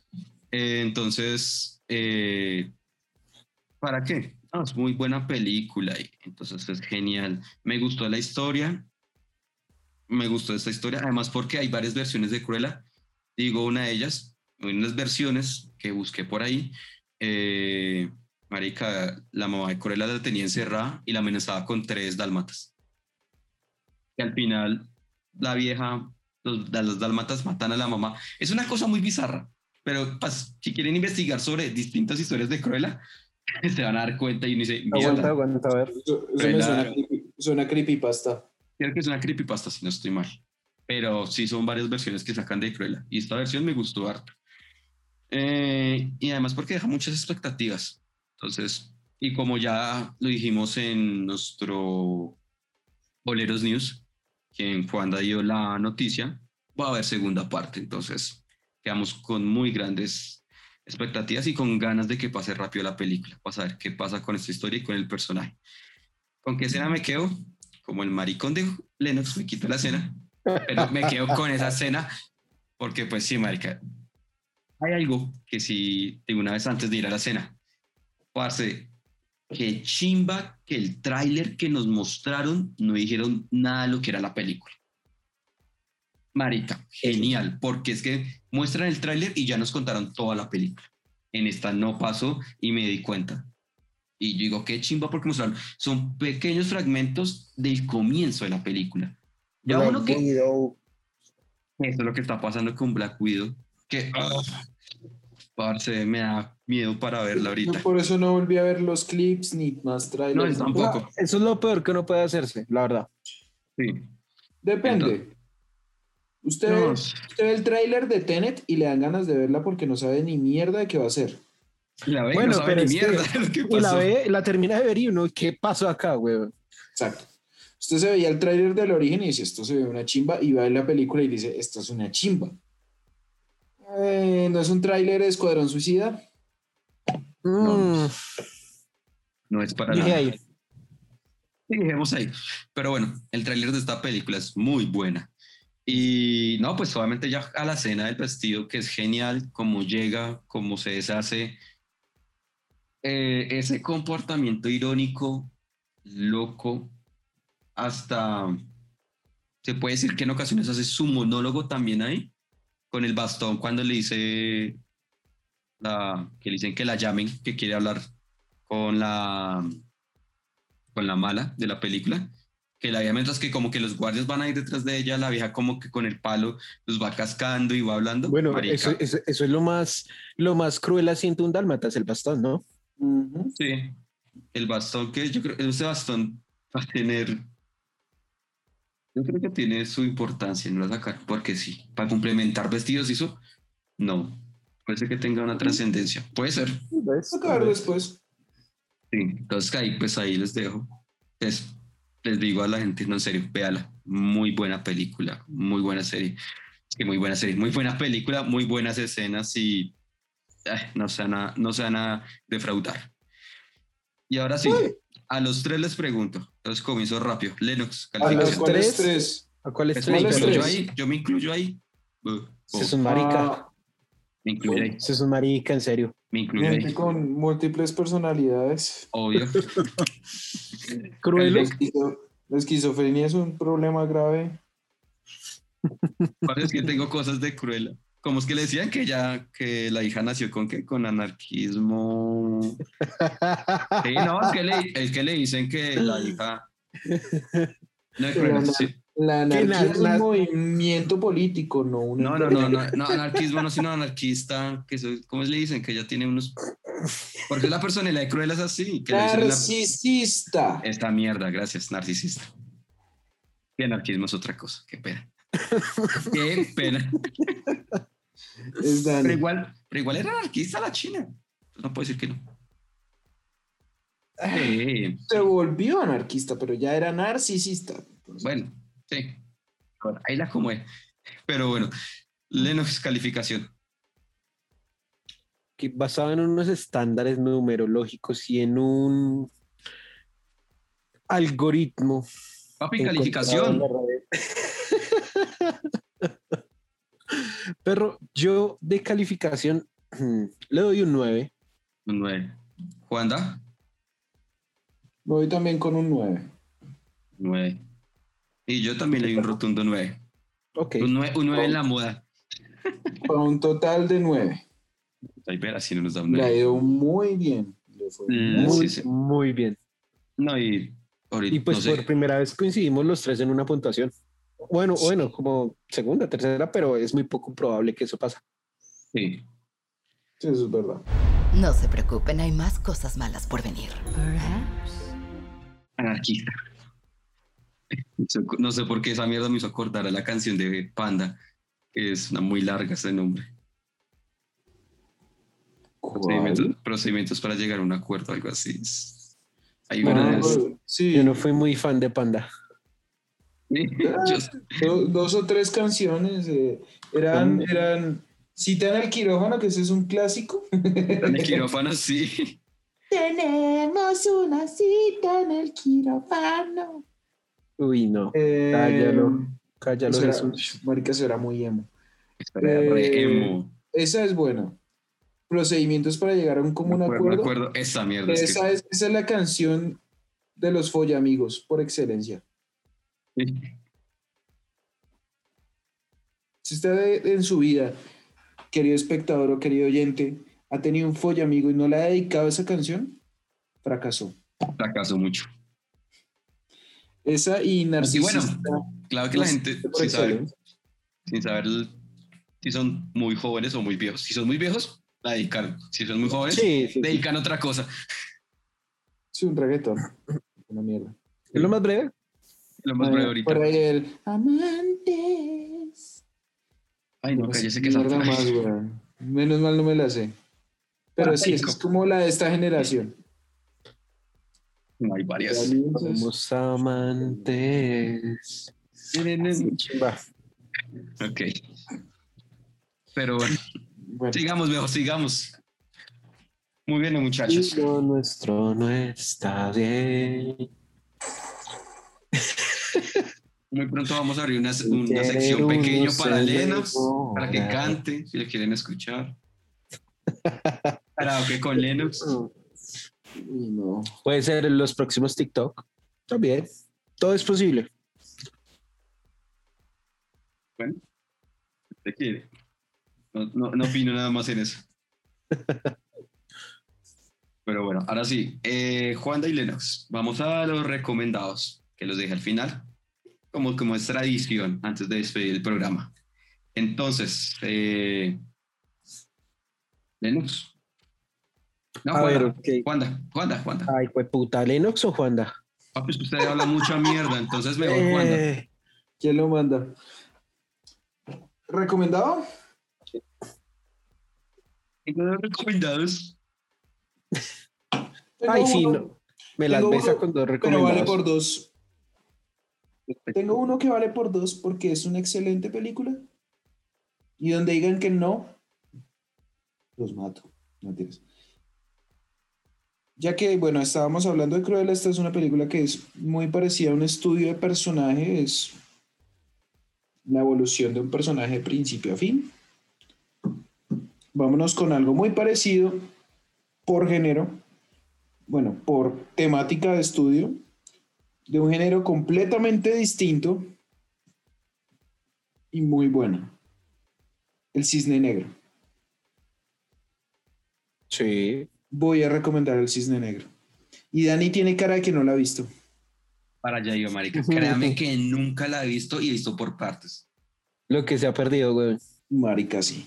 Eh, entonces, eh, ¿para qué? No, es muy buena película y entonces es genial. Me gustó la historia. Me gustó esta historia, además porque hay varias versiones de Cruella. Digo, una de ellas, unas versiones que busqué por ahí. eh, marica, la mamá de Cruella la tenía encerrada y la amenazaba con tres dálmatas. Y al final, la vieja, los, los dálmatas matan a la mamá. Es una cosa muy bizarra pero pues, si quieren investigar sobre distintas historias de Cruella, *laughs* se van a dar cuenta y uno dice, Aguanta, aguanta, a ver. Eso, eso me Cruella- suena, creepy- suena creepypasta. creo que es una creepypasta si no estoy mal. Pero sí son varias versiones que sacan de Cruella. Y esta versión me gustó harto. Eh, y además porque deja muchas expectativas. Entonces, y como ya lo dijimos en nuestro Boleros News, quien Juanda dio la noticia, va a haber segunda parte. Entonces, quedamos con muy grandes expectativas y con ganas de que pase rápido la película, para saber qué pasa con esta historia y con el personaje. ¿Con qué escena me quedo? Como el maricón de Lennox me quito la escena, pero me quedo con esa escena porque pues sí, marica, hay algo que sí, digo una vez antes de ir a la cena, parce, que chimba que el tráiler que nos mostraron no dijeron nada de lo que era la película. Marica, genial, porque es que muestran el tráiler y ya nos contaron toda la película. En esta no pasó y me di cuenta. Y yo digo, qué chimba porque mostraron. Son pequeños fragmentos del comienzo de la película. Ya Black uno que... Widow. Eso es lo que está pasando con Black Widow. Que, ah, parce, me da miedo para verla Yo ahorita. por eso no volví a ver los clips ni más trailers. No, tampoco. Eso es lo peor que uno puede hacerse, la verdad. Sí. Depende. Usted, No, ve, usted ve el tráiler de Tenet y le dan ganas de verla porque no sabe ni mierda de qué va a ser. la ve, y Bueno, no sabe pero ni es que- mierda Y la ve, la termina de ver y uno, ¿qué pasó acá, weón? Exacto. Usted se veía el tráiler del origen y dice, esto se ve una chimba, y va a ver la película y dice, esto es una chimba. Eh, ¿No es un tráiler de Escuadrón Suicida? No. Mm, No es para dije nada. ahí. Sí, dejemos ahí. Pero bueno, el tráiler de esta película es muy buena. Y no, pues obviamente ya a la escena del vestido, que es genial, cómo llega, cómo se deshace. Eh, ese comportamiento irónico, loco, hasta se puede decir que en ocasiones hace su monólogo también ahí, con el bastón cuando le dice la, que le dicen que la llamen, que quiere hablar con la con la mala de la película, que la vieja mientras que como que los guardias van a ir detrás de ella, la vieja como que con el palo los va cascando y va hablando. Bueno, eso, eso, eso es lo más, lo más cruel haciendo un dálmatas, el bastón, ¿no? Sí, el bastón que yo creo, ese bastón va a tener, yo creo que tiene su importancia en no sacar, porque sí, para complementar vestidos y eso, no, puede ser que tenga una trascendencia, puede ser. ¿Ves? Toca ver después. Sí, entonces ahí pues ahí les dejo. Les, les digo a la gente, no en serio, véala. Muy buena película, muy buena serie. Es que muy buena serie, muy buena película, muy buenas escenas y eh, no, se van a, no se van a defraudar. Y ahora sí, a los tres les pregunto. Entonces comienzo rápido. Lennox, A los calificación. ¿Cuáles tres? tres? ¿A cuál es tu me ¿Cuáles incluyo tres? ahí, yo me incluyo ahí. Uh, oh, Ese es un marica. Ah, me incluyo ahí, Ese es un marica, en serio. me incluyo ahí. gente con múltiples personalidades. Obvio. *laughs* Cruelo. La esquizo- La esquizofrenia es un problema grave. Parece que tengo cosas de cruela. Como es que le decían que ya, que la hija nació con qué? Con anarquismo. Sí, no, es que le, es que le dicen que la hija. *laughs* No es cruela, Pero sí. La ¿Qué anarquía na- es un movimiento político, no un No, no, no, no, no, *laughs* anarquismo no, sino anarquista, que eso, ¿cómo le dicen? Que ella tiene unos... Porque la personalidad de cruel es así. Que la- Narcisista. Esta mierda, gracias, narcisista. Y anarquismo es otra cosa, qué pena. *laughs* Qué pena. Es *laughs* Dani. Pero igual, pero igual era anarquista la China. No puedo decir que no. Sí, Se volvió anarquista, pero ya era narcisista. Entonces, bueno, sí. Bueno, ahí la acomodé. Pero bueno, Lennox calificación. que basado en unos estándares numerológicos y en un algoritmo. Papi, calificación. *laughs* Perro, yo de calificación *clears throat* le doy un 9. Un 9. Juanda, voy también con un 9. 9. Y yo también le doy un rotundo 9. Ok. Un 9, un 9 en la moda. Con un total de 9. Ahí verás si no nos da un Le ha 9. ido muy bien. Le fue Mm, muy Muy, sí, sí. muy bien. No, y ahorita Y pues no sé. por primera vez coincidimos los tres en una puntuación. Bueno, bueno, como segunda, tercera, pero es muy poco probable que eso pase. Sí. Sí, eso es verdad. No se preocupen, hay más cosas malas por venir. Anarquista. No sé por qué esa mierda me hizo acordar a la canción de Panda, que es una muy larga ese nombre. Procedimientos, procedimientos para llegar a un acuerdo, algo así. Es- Hay No, una de no, esas. sí, Yo no fui muy fan de Panda. *laughs* Dos o tres canciones eh, eran, eran Cita en el quirófano, que ese es un clásico. en el *laughs* quirófano, sí. Tenemos una cita en el quirófano. Uy, no. Eh, Cállalo. Cállalo, eso era- Jesús. marica, eso era muy emo. Eh, re emo. Esa es buena. Procedimientos para llegar a un común Me acuerdo, me acuerdo. acuerdo. Esa mierda. es que- Esa es, esa es la canción de los follamigos, por excelencia. Sí. Si usted en su vida, querido espectador o querido oyente, ha tenido un follamigo y no le ha dedicado esa canción, fracasó. Fracaso mucho. Esa y Narcisista. Claro que la gente, sin saber, sin si son muy jóvenes o muy viejos. Si son muy viejos, la dedican. Si son muy jóvenes, Sí, sí, sí. dedican otra cosa. Sí, un reggaetón. Una mierda. ¿Es lo más breve? Lo más breve ahorita. Por ahí el Amantes. Ay, no, cállese que Mierda más. Menos mal no me la sé. Pero sí, esa es como la de esta generación. No, hay varias. Somos amantes. Chimba. Ok. Pero bueno, Bueno, sigamos, mejor, sigamos. Muy bien, muchachos. Lo nuestro no está bien. *laughs* Muy pronto vamos a abrir una, sección pequeña para Lennox, enamora. para que cante, si le quieren escuchar. *laughs* Karaoke con Lennox. no. Puede ser en los próximos TikTok. También. Todo es posible. Bueno, ¿te quiere? No, no, no opino nada más en eso. *laughs* Pero bueno, ahora sí. Eh, Juanda y Lennox, vamos a los recomendados, que los dejé al final, como, como es tradición antes de despedir el programa. Entonces, eh, Lennox. No, Juanda, ver, ok. Juanda, Juanda, Juanda. Ay, pues puta, ¿Lennox o Juanda? Ah, pues usted habla mucha mierda, entonces mejor Juanda. Eh, ¿Quién lo manda? ¿Recomendado? Tengo dos recomendados. Ay, sí, no. Me las besa con dos Pero recomendados. vale por dos. Tengo uno que vale por dos porque es una excelente película. Y donde digan que no, los mato. Mentiras. Ya que, bueno, estábamos hablando de Cruella, esta es una película que es muy parecida a un estudio de personaje, es la evolución de un personaje de principio a fin. Vámonos con algo muy parecido por género, bueno, por temática de estudio, de un género completamente distinto y muy bueno. El cisne negro. Sí. Voy a recomendar el cisne negro. Y Dani tiene cara de que no la ha visto. Para allá iba, marica. *laughs* Créame que nunca la he visto y he visto por partes. Lo que se ha perdido, güey. Marica, sí.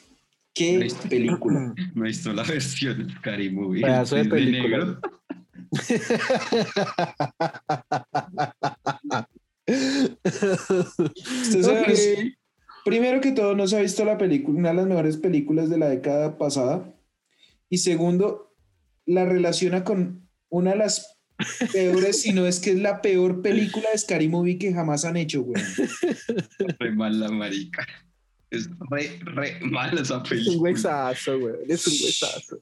¿Qué película? *laughs* No he visto la versión Cari Movie. Pedazo de Cisne película. Negro. Primero que todo, no se ha visto la película, una de las mejores películas de la década pasada. Y segundo, la relaciona con una de las peores, si no es que es la peor película de Scary Movie que jamás han hecho, güey. *laughs* Re mala, marica. Es re, re mala esa Es un película. huesazo, güey. Es un huesazo.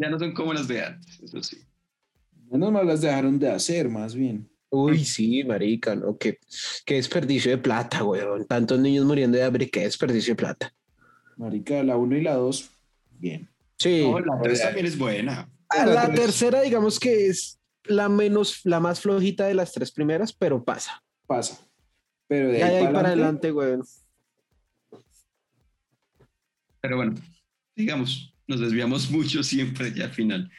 Ya no son como las de antes, eso sí. Menos mal las dejaron de hacer, más bien. Uy, sí, marica, ¿no? Qué, qué desperdicio de plata, güey. Tantos niños muriendo de hambre, qué desperdicio de plata. Marica, la 1 y la 2, bien. Sí. No, la tres también es buena. Ah, la la tres. tercera, digamos que es la menos, la más flojita de las tres primeras, pero pasa. Pasa. Pero de ahí, de ahí para para adelante, adelante, güey. Pero bueno, digamos, nos desviamos *laughs* mucho siempre ya al final.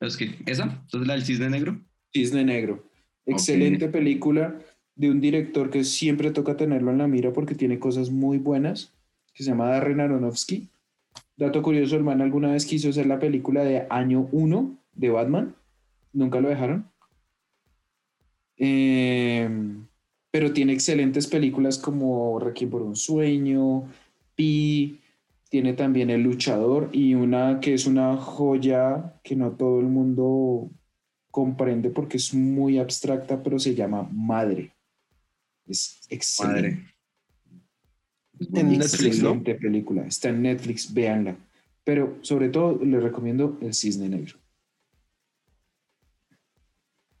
Es que, ¿esa? Entonces la del cisne negro. Cisne Negro. Excelente película de un director que siempre toca tenerlo en la mira porque tiene cosas muy buenas, que se llama Darren Aronofsky. Dato curioso, el man alguna vez quiso hacer la película de Año 1 de Batman. Nunca lo dejaron. Eh, pero tiene excelentes películas como Requiem por un sueño, Pi, tiene también El Luchador y una que es una joya que no todo el mundo comprende porque es muy abstracta, pero se llama Madre. Es excelente. Madre. En Netflix, ¿no? película. Está en Netflix, véanla. Pero sobre todo les recomiendo El Cisne Negro.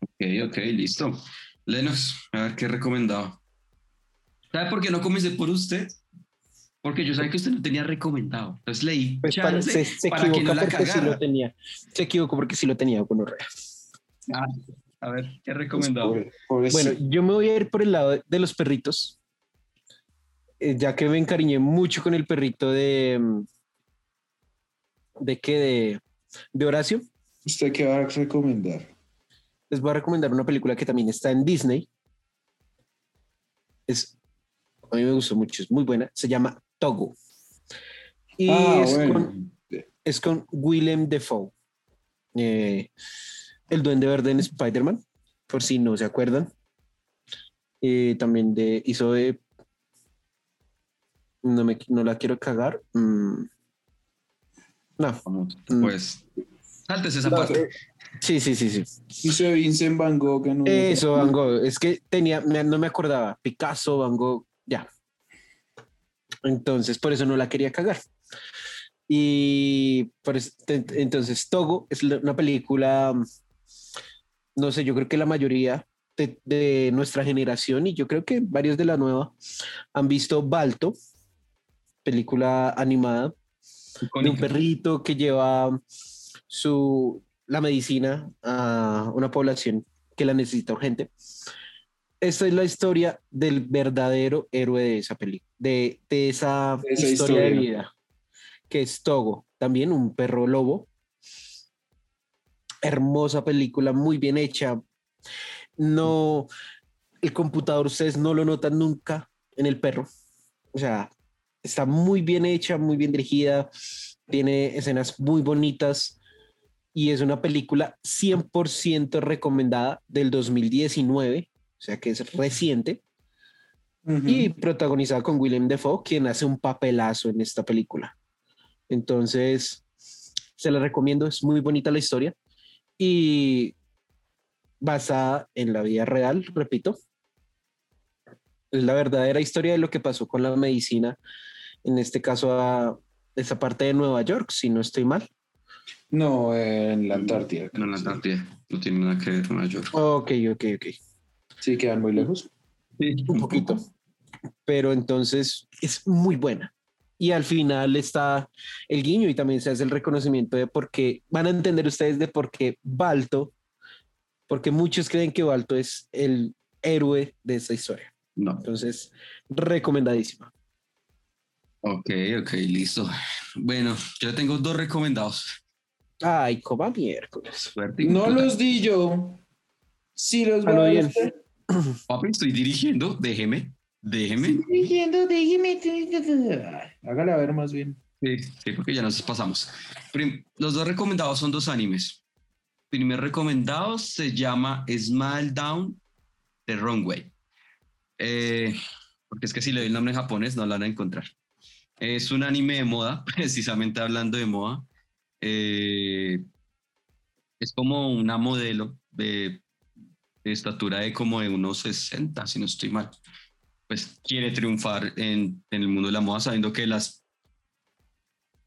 Ok, ok, listo. Lenos, a ver qué recomendaba. ¿Sabe por qué no comencé por usted? Porque yo sabía que usted no tenía recomendado. Entonces leí Pues para- se, se para que equivocó no la porque sí lo tenía. Se equivocó porque sí lo tenía, gonorrea. Ah, a ver, ¿qué recomendado? Pobre- pobre- Bueno, yo me voy a ir por el lado de, de los perritos, eh, ya que me encariñé mucho con el perrito de... mm, ¿De qué? De, de Horacio. ¿Usted qué va a recomendar? Les voy a recomendar una película que también está en Disney. Es, a mí me gustó mucho, es muy buena. Se llama Togo. Y ah, es, bueno. con, es con Willem Dafoe. Eh, el Duende Verde en Spider-Man, por si no se acuerdan. Eh, también de, hizo de... No, me, no la quiero cagar. Mm, no. Mm. Pues, saltes esa No, parte. Sí, sí, sí, sí. Hizo Vincent Van Gogh. en un- Eso, Van Gogh. Es que tenía, no me acordaba. Picasso, Van Gogh, ya. Entonces, por eso no la quería cagar. Y por eso- entonces, Togo es una película, no sé, yo creo que la mayoría de, de nuestra generación y yo creo que varios de la nueva han visto Balto, película animada de un perrito que lleva su, la medicina a una población que la necesita urgente. Esta es la historia del verdadero héroe de esa película, de, de esa, esa historia, de historia. vida, que es Togo, también un perro lobo. Hermosa película, muy bien hecha. No, el computador ustedes no lo notan nunca en el perro. O sea, está muy bien hecha, muy bien dirigida, tiene escenas muy bonitas y es una película 100% recomendada del 2019, o sea que es reciente, Ujú. y protagonizada con Willem Dafoe, quien hace un papelazo en esta película. Entonces, se la recomiendo, es muy bonita la historia y basada en la vida real, repito. Es la verdadera historia de lo que pasó con la medicina, en este caso a esa parte de Nueva York, si no estoy mal, No, en la Antártida. No, en la Antártida. No tiene nada que ver con Nueva York. Ok, ok, ok. Sí, quedan muy lejos. Un poquito. Pero entonces es muy buena. Y al final está el guiño y también se hace el reconocimiento de por qué van a entender ustedes de por qué Balto, porque muchos creen que Balto es el héroe de esta historia. No. Entonces, recomendadísima. Ok, ok, listo. Bueno, yo tengo dos recomendados. Ay, coma miércoles. Suerte No los di yo. Sí los va a bien. usted. *clears throat* Papi, estoy dirigiendo. Déjeme. Déjeme. Diciendo, déjeme. Ay, Hágale a ver más bien. Sí, sí, porque ya nos pasamos. Prim- los dos recomendados son dos animes. Primer recomendado se llama Smile Down The Wrong Way. Eh, porque es que si le doy el nombre en japonés no lo van a encontrar. Es un anime de moda, *laughs* precisamente hablando de moda. Eh, es como una modelo de, de estatura de como de unos 60, si no estoy mal. Pues quiere triunfar en, en el mundo de la moda sabiendo que las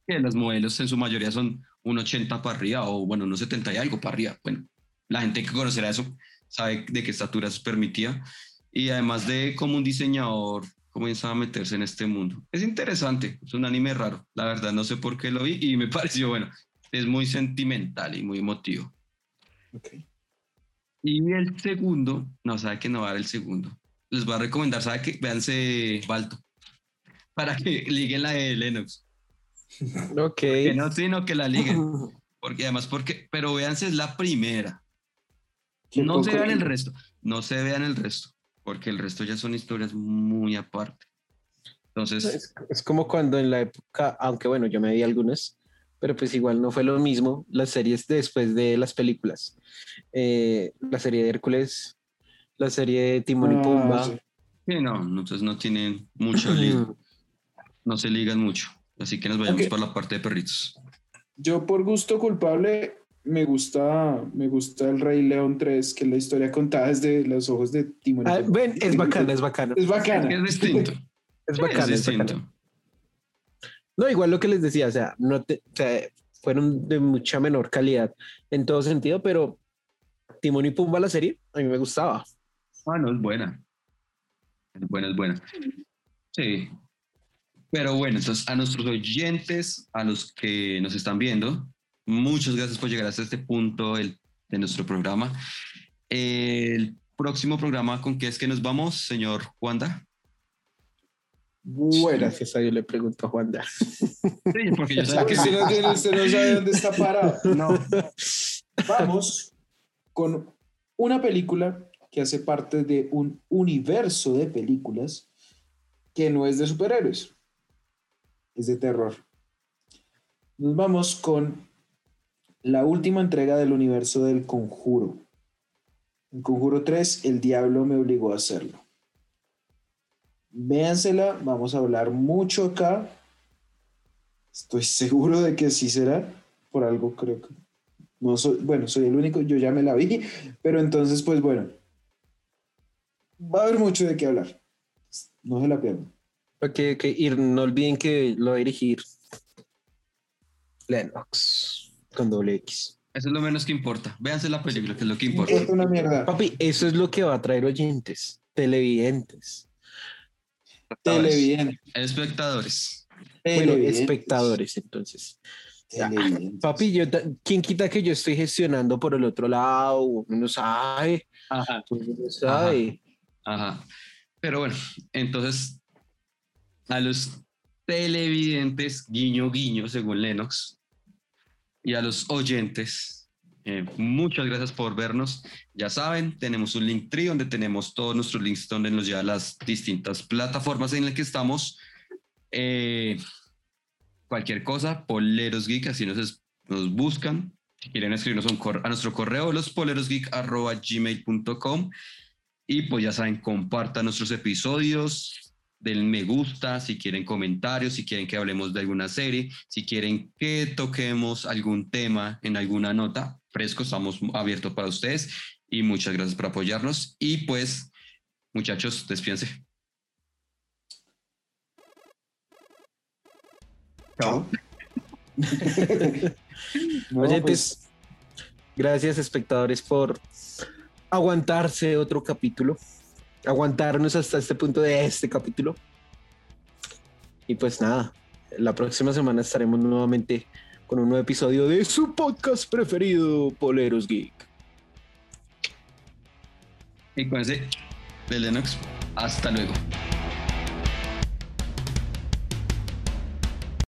que las modelos en su mayoría son un 80 para arriba o bueno, unos 70 y algo para arriba. Bueno, la gente que conocerá eso sabe de qué estatura se permitía y además de como un diseñador comienza a meterse en este mundo. Es interesante, es un anime raro, la verdad no sé por qué lo vi y me *laughs* pareció bueno, es muy sentimental y muy emotivo. Ok. Y el segundo, no, sabe que no va a dar el segundo. Les voy a recomendar, sabe que véanse Balto para que liguen la de Lennox. Ok. Que no, sino que la liguen. *laughs* Porque además, porque, pero véanse, es la primera. No se vean el resto. No se vean el resto. Porque el resto ya son historias muy aparte. Entonces, Es, es como cuando en la época, aunque bueno, yo me vi algunas, pero pues igual no fue lo mismo las series después de las películas. Eh, la serie de Hércules, la serie de Timón y Ah, Pumba. sí. sí, no, entonces no tienen mucho liga. *clears throat* No se ligan mucho. Así que nos vayamos Ok. por la parte de perritos. Yo por gusto culpable me gusta, me gusta el Rey León 3, que es la historia contada desde los ojos de Timón. y Ah, Pumba. ven, es bacana, es bacana. Es bacana. Es distinto. Es Sí, bacana, es es bacana. No, igual lo que les decía, o sea, no o sea, fueron de mucha menor calidad en todo sentido, pero Timón y Pumba, la serie, a mí me gustaba. Ah, no, es buena. Es buena, es buena. Sí. Pero bueno, entonces a nuestros oyentes, a los que nos están viendo, muchas gracias por llegar hasta este punto de nuestro programa. El próximo programa, ¿con qué es que nos vamos, señor Juanda? Bueno, Gracias a Dios le pregunto a Juanda. Sí, porque yo *laughs* que si no tiene, usted no sabe dónde está parado. no. Vamos con una película que hace parte de un universo de películas que no es de superhéroes, es de terror. Nos vamos con la última entrega del universo del Conjuro. El Conjuro 3, El Diablo me obligó a hacerlo. Véansela, vamos a hablar mucho acá. Estoy seguro de que sí será, por algo creo que no soy, bueno, soy el único, yo ya me la vi, pero entonces, pues bueno, va a haber mucho de qué hablar. No se la pierdan. Ok, ok, y no olviden que lo va a dirigir Lennox con doble X. Eso es lo menos que importa. Véanse la película, que es lo que importa. Importa una mierda. Papi, eso es lo que va a traer oyentes, televidentes, Televidentes. Espectadores. bueno, espectadores, entonces. televidentes. Papi, yo, ¿quién quita que yo estoy gestionando por el otro lado? Uno no sabe, Ajá. uno no sabe. Ajá. Pero bueno, entonces a los televidentes, guiño, guiño, según Lennox, y a los oyentes, eh, muchas gracias por vernos. Ya saben, tenemos un link tree donde tenemos todos nuestros links donde nos lleva a las distintas plataformas en las que estamos. Eh, cualquier cosa, Poleros Geek, así nos, nos buscan. Si quieren escribirnos a nuestro correo, lospolerosgeek.gmail.com y pues ya saben, compartan nuestros episodios, den me gusta, si quieren comentarios, si quieren que hablemos de alguna serie, si quieren que toquemos algún tema en alguna nota, fresco, estamos abiertos para ustedes y muchas gracias por apoyarnos y pues muchachos, despídense. Chao. *laughs* No, Oyentes, gracias espectadores por aguantarse otro capítulo, aguantarnos hasta este punto de este capítulo. Y pues nada, la próxima semana estaremos nuevamente con un nuevo episodio de su podcast preferido, Poleros Geek. Y con ese de Lennox, hasta luego.